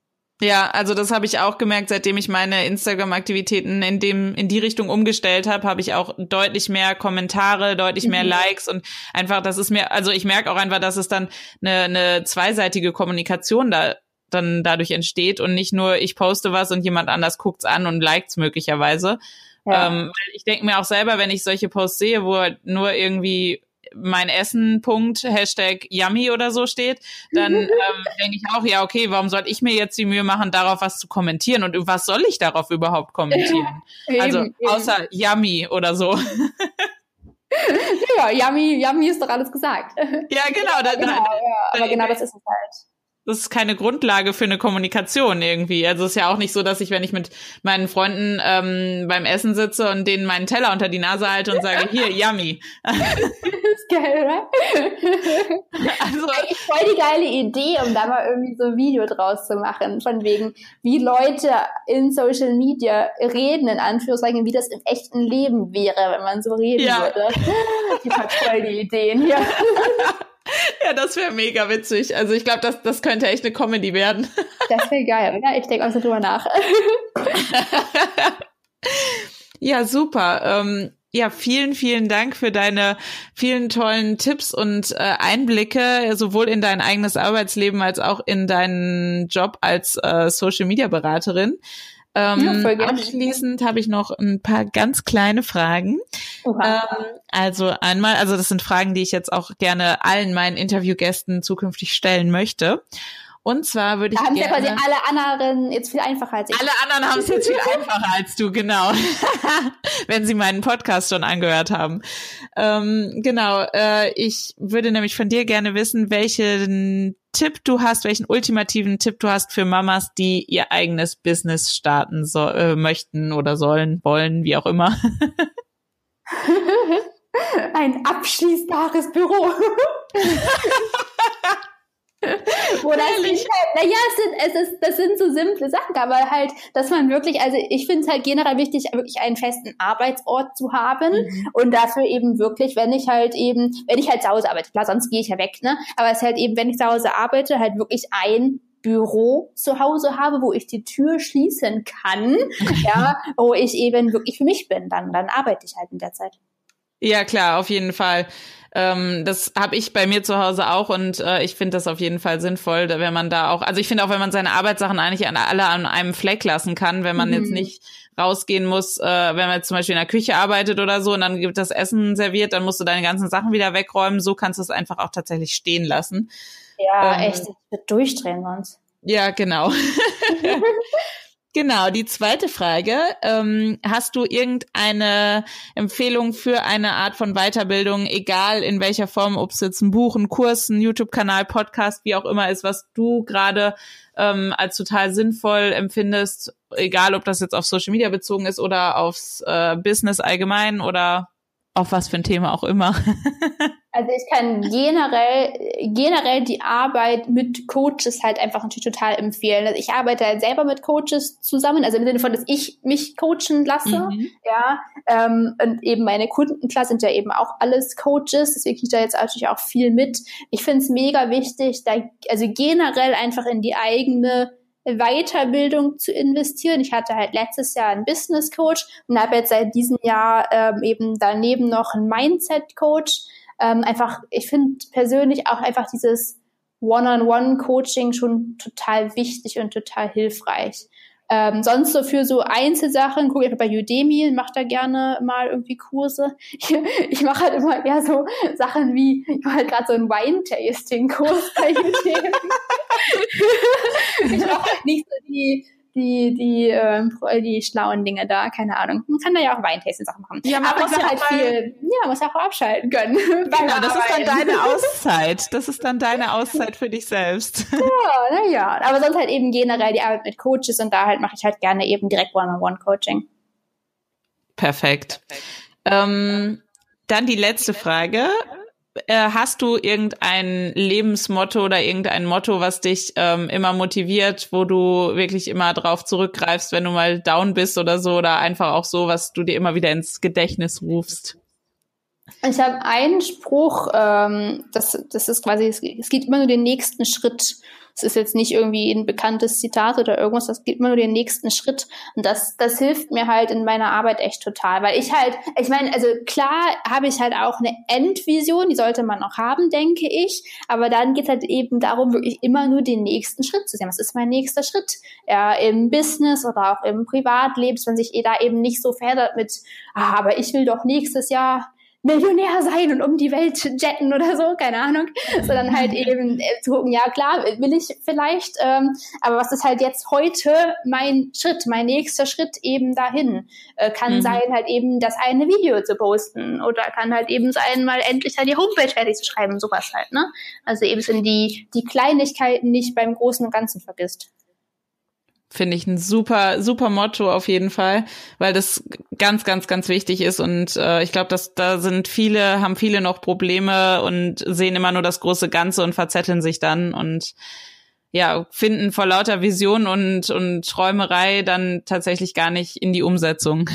Ja, also das habe ich auch gemerkt, seitdem ich meine Instagram-Aktivitäten in dem in die Richtung umgestellt habe, habe ich auch deutlich mehr Kommentare, deutlich mhm. mehr Likes und einfach, das ist mir, also ich merke auch einfach, dass es dann eine, eine zweiseitige Kommunikation da dann dadurch entsteht und nicht nur ich poste was und jemand anders guckt's an und likes möglicherweise. Ja. Ähm, ich denke mir auch selber, wenn ich solche Posts sehe, wo nur irgendwie mein Essen Punkt Hashtag Yummy oder so steht, dann ähm, denke ich auch, ja, okay, warum soll ich mir jetzt die Mühe machen, darauf was zu kommentieren und was soll ich darauf überhaupt kommentieren? Ja, also eben, außer eben. Yummy oder so. ja, Yummy, Yummy ist doch alles gesagt. Ja, genau. Da, genau ja, aber genau das ist es halt das ist keine Grundlage für eine Kommunikation irgendwie. Also es ist ja auch nicht so, dass ich, wenn ich mit meinen Freunden ähm, beim Essen sitze und denen meinen Teller unter die Nase halte und sage, hier, yummy. das ist geil, oder? Also, Eigentlich voll die geile Idee, um da mal irgendwie so ein Video draus zu machen, von wegen, wie Leute in Social Media reden, in Anführungszeichen, wie das im echten Leben wäre, wenn man so reden ja. würde. Die hat voll die Ideen hier. Ja, das wäre mega witzig. Also ich glaube, das, das könnte echt eine Comedy werden. Das wäre geil, oder? Ich denke auch so drüber nach. Ja, super. Ähm, ja, vielen, vielen Dank für deine vielen tollen Tipps und äh, Einblicke, sowohl in dein eigenes Arbeitsleben als auch in deinen Job als äh, Social Media Beraterin. Ähm, ja, abschließend habe ich noch ein paar ganz kleine Fragen. Ähm, also einmal, also das sind Fragen, die ich jetzt auch gerne allen meinen Interviewgästen zukünftig stellen möchte. Und zwar würde ich da haben gerne... Haben ja quasi alle anderen jetzt viel einfacher als ich. Alle anderen haben es jetzt viel einfacher als du, genau. Wenn sie meinen Podcast schon angehört haben. Ähm, genau, äh, ich würde nämlich von dir gerne wissen, welchen Tipp du hast, welchen ultimativen Tipp du hast für Mamas, die ihr eigenes Business starten so, äh, möchten oder sollen, wollen, wie auch immer. Ein abschließbares Büro. Wo das halt, naja, es sind, es ist, das sind so simple Sachen, aber halt, dass man wirklich, also ich finde es halt generell wichtig, wirklich einen festen Arbeitsort zu haben mhm. und dafür eben wirklich, wenn ich halt eben, wenn ich halt zu Hause arbeite, klar, sonst gehe ich ja weg, ne? Aber es ist halt eben, wenn ich zu Hause arbeite, halt wirklich ein Büro zu Hause habe, wo ich die Tür schließen kann, ja, wo ich eben wirklich für mich bin, dann, dann arbeite ich halt in der Zeit. Ja, klar, auf jeden Fall. Ähm, das habe ich bei mir zu Hause auch und äh, ich finde das auf jeden Fall sinnvoll, wenn man da auch, also ich finde auch, wenn man seine Arbeitssachen eigentlich an, alle an einem Fleck lassen kann, wenn man mhm. jetzt nicht rausgehen muss, äh, wenn man jetzt zum Beispiel in der Küche arbeitet oder so und dann gibt das Essen serviert, dann musst du deine ganzen Sachen wieder wegräumen. So kannst du es einfach auch tatsächlich stehen lassen. Ja, ähm, echt, ich würde durchdrehen sonst. Ja, genau. Genau, die zweite Frage. Ähm, hast du irgendeine Empfehlung für eine Art von Weiterbildung, egal in welcher Form, ob es jetzt ein Buch, ein Kurs, ein YouTube-Kanal, Podcast, wie auch immer ist, was du gerade ähm, als total sinnvoll empfindest, egal ob das jetzt auf Social Media bezogen ist oder aufs äh, Business allgemein oder auf was für ein Thema auch immer. Also ich kann generell, generell die Arbeit mit Coaches halt einfach natürlich total empfehlen. Also ich arbeite halt selber mit Coaches zusammen, also im Sinne von, dass ich mich coachen lasse, mhm. ja, ähm, und eben meine Kunden, klar, sind ja eben auch alles Coaches, deswegen kriege ich da jetzt natürlich auch viel mit. Ich finde es mega wichtig, da, also generell einfach in die eigene Weiterbildung zu investieren. Ich hatte halt letztes Jahr einen Business Coach und habe jetzt seit diesem Jahr ähm, eben daneben noch einen Mindset Coach ähm, einfach, ich finde persönlich auch einfach dieses One-on-One-Coaching schon total wichtig und total hilfreich. Ähm, sonst so für so Einzelsachen, gucke ich bei Udemy, mache da gerne mal irgendwie Kurse. Ich, ich mache halt immer eher so Sachen wie, ich mache halt gerade so einen Wine-Tasting-Kurs bei Udemy. ich mache halt nicht so die die, die, äh, die schlauen Dinge da, keine Ahnung. Man kann da ja auch Weintasting-Sachen machen. Ja, man muss ja halt viel, ja, muss ja auch abschalten können. Genau, das ist dann deine Auszeit. Das ist dann deine Auszeit für dich selbst. Ja, naja. Aber sonst halt eben generell die Arbeit mit Coaches und da halt mache ich halt gerne eben direkt One-on-One-Coaching. Perfekt. Perfekt. Ähm, Dann die letzte Frage. Äh, hast du irgendein Lebensmotto oder irgendein Motto, was dich ähm, immer motiviert, wo du wirklich immer drauf zurückgreifst, wenn du mal down bist oder so, oder einfach auch so, was du dir immer wieder ins Gedächtnis rufst? Ich habe einen Spruch, ähm, das, das ist quasi, es, es geht immer nur den nächsten Schritt. Es ist jetzt nicht irgendwie ein bekanntes Zitat oder irgendwas, das geht immer nur den nächsten Schritt. Und das, das hilft mir halt in meiner Arbeit echt total. Weil ich halt, ich meine, also klar habe ich halt auch eine Endvision, die sollte man noch haben, denke ich. Aber dann geht es halt eben darum, wirklich immer nur den nächsten Schritt zu sehen. Was ist mein nächster Schritt? Ja, im Business oder auch im Privatleben, wenn sich da eben nicht so verändert mit, ah, aber ich will doch nächstes Jahr Millionär sein und um die Welt jetten oder so, keine Ahnung, sondern halt eben äh, zu gucken, ja klar, will ich vielleicht, ähm, aber was ist halt jetzt heute mein Schritt, mein nächster Schritt eben dahin? Äh, kann mhm. sein halt eben das eine Video zu posten oder kann halt eben sein, mal endlich halt die Homepage fertig zu schreiben, sowas halt, ne? Also eben sind die, die Kleinigkeiten nicht beim Großen und Ganzen vergisst. Finde ich ein super, super Motto auf jeden Fall, weil das ganz, ganz, ganz wichtig ist. Und äh, ich glaube, dass da sind viele, haben viele noch Probleme und sehen immer nur das große Ganze und verzetteln sich dann und ja, finden vor lauter Vision und, und Träumerei dann tatsächlich gar nicht in die Umsetzung.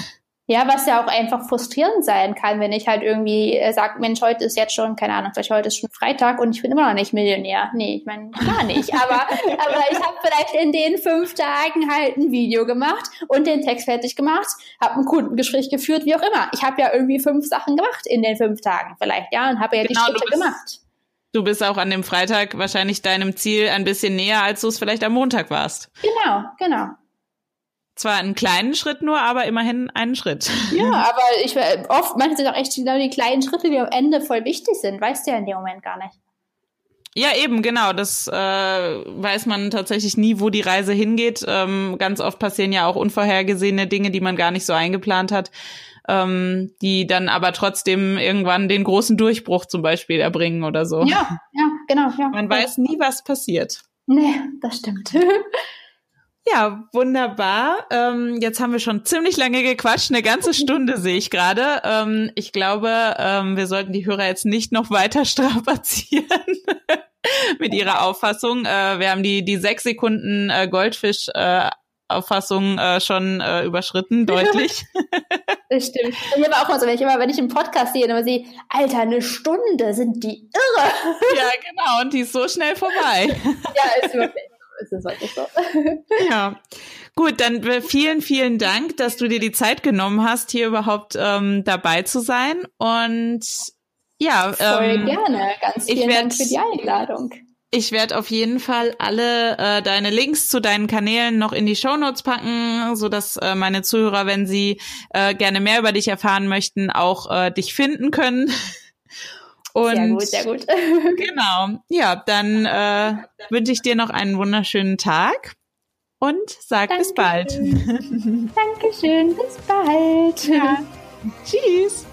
Ja, was ja auch einfach frustrierend sein kann, wenn ich halt irgendwie äh, sage, Mensch, heute ist jetzt schon, keine Ahnung, vielleicht heute ist schon Freitag und ich bin immer noch nicht Millionär. Nee, ich meine, gar nicht. Aber, aber ich habe vielleicht in den fünf Tagen halt ein Video gemacht und den Text fertig gemacht, habe ein Kundengespräch geführt, wie auch immer. Ich habe ja irgendwie fünf Sachen gemacht in den fünf Tagen vielleicht, ja, und habe ja genau, die Schritte gemacht. Du bist auch an dem Freitag wahrscheinlich deinem Ziel ein bisschen näher, als du es vielleicht am Montag warst. Genau, genau. Zwar einen kleinen Schritt nur, aber immerhin einen Schritt. Ja, aber ich oft manchmal sind auch echt genau die kleinen Schritte, die am Ende voll wichtig sind. Weißt du ja in dem Moment gar nicht. Ja, eben, genau. Das äh, weiß man tatsächlich nie, wo die Reise hingeht. Ähm, ganz oft passieren ja auch unvorhergesehene Dinge, die man gar nicht so eingeplant hat, ähm, die dann aber trotzdem irgendwann den großen Durchbruch zum Beispiel erbringen oder so. Ja, ja, genau. Ja. Man weiß nie, was passiert. Nee, das stimmt. Ja, wunderbar. Ähm, jetzt haben wir schon ziemlich lange gequatscht, eine ganze Stunde sehe ich gerade. Ähm, ich glaube, ähm, wir sollten die Hörer jetzt nicht noch weiter strapazieren mit ihrer Auffassung. Äh, wir haben die, die sechs Sekunden äh, Goldfisch äh, Auffassung äh, schon äh, überschritten, deutlich. das stimmt. Ich habe auch mal so, wenn ich immer, wenn ich im Podcast sehe, immer sehe, Alter, eine Stunde sind die irre. ja, genau, und die ist so schnell vorbei. ja, ist wirklich ist es wirklich so. ja. Gut, dann äh, vielen, vielen Dank, dass du dir die Zeit genommen hast, hier überhaupt ähm, dabei zu sein. Und ja, voll ähm, gerne. Ganz vielen werd, Dank für die Einladung. Ich werde auf jeden Fall alle äh, deine Links zu deinen Kanälen noch in die Shownotes packen, so dass äh, meine Zuhörer, wenn sie äh, gerne mehr über dich erfahren möchten, auch äh, dich finden können. Und sehr gut, sehr gut. genau. Ja, dann äh, wünsche ich dir noch einen wunderschönen Tag und sag Dankeschön. bis bald. Dankeschön, bis bald. Ja. Tschüss.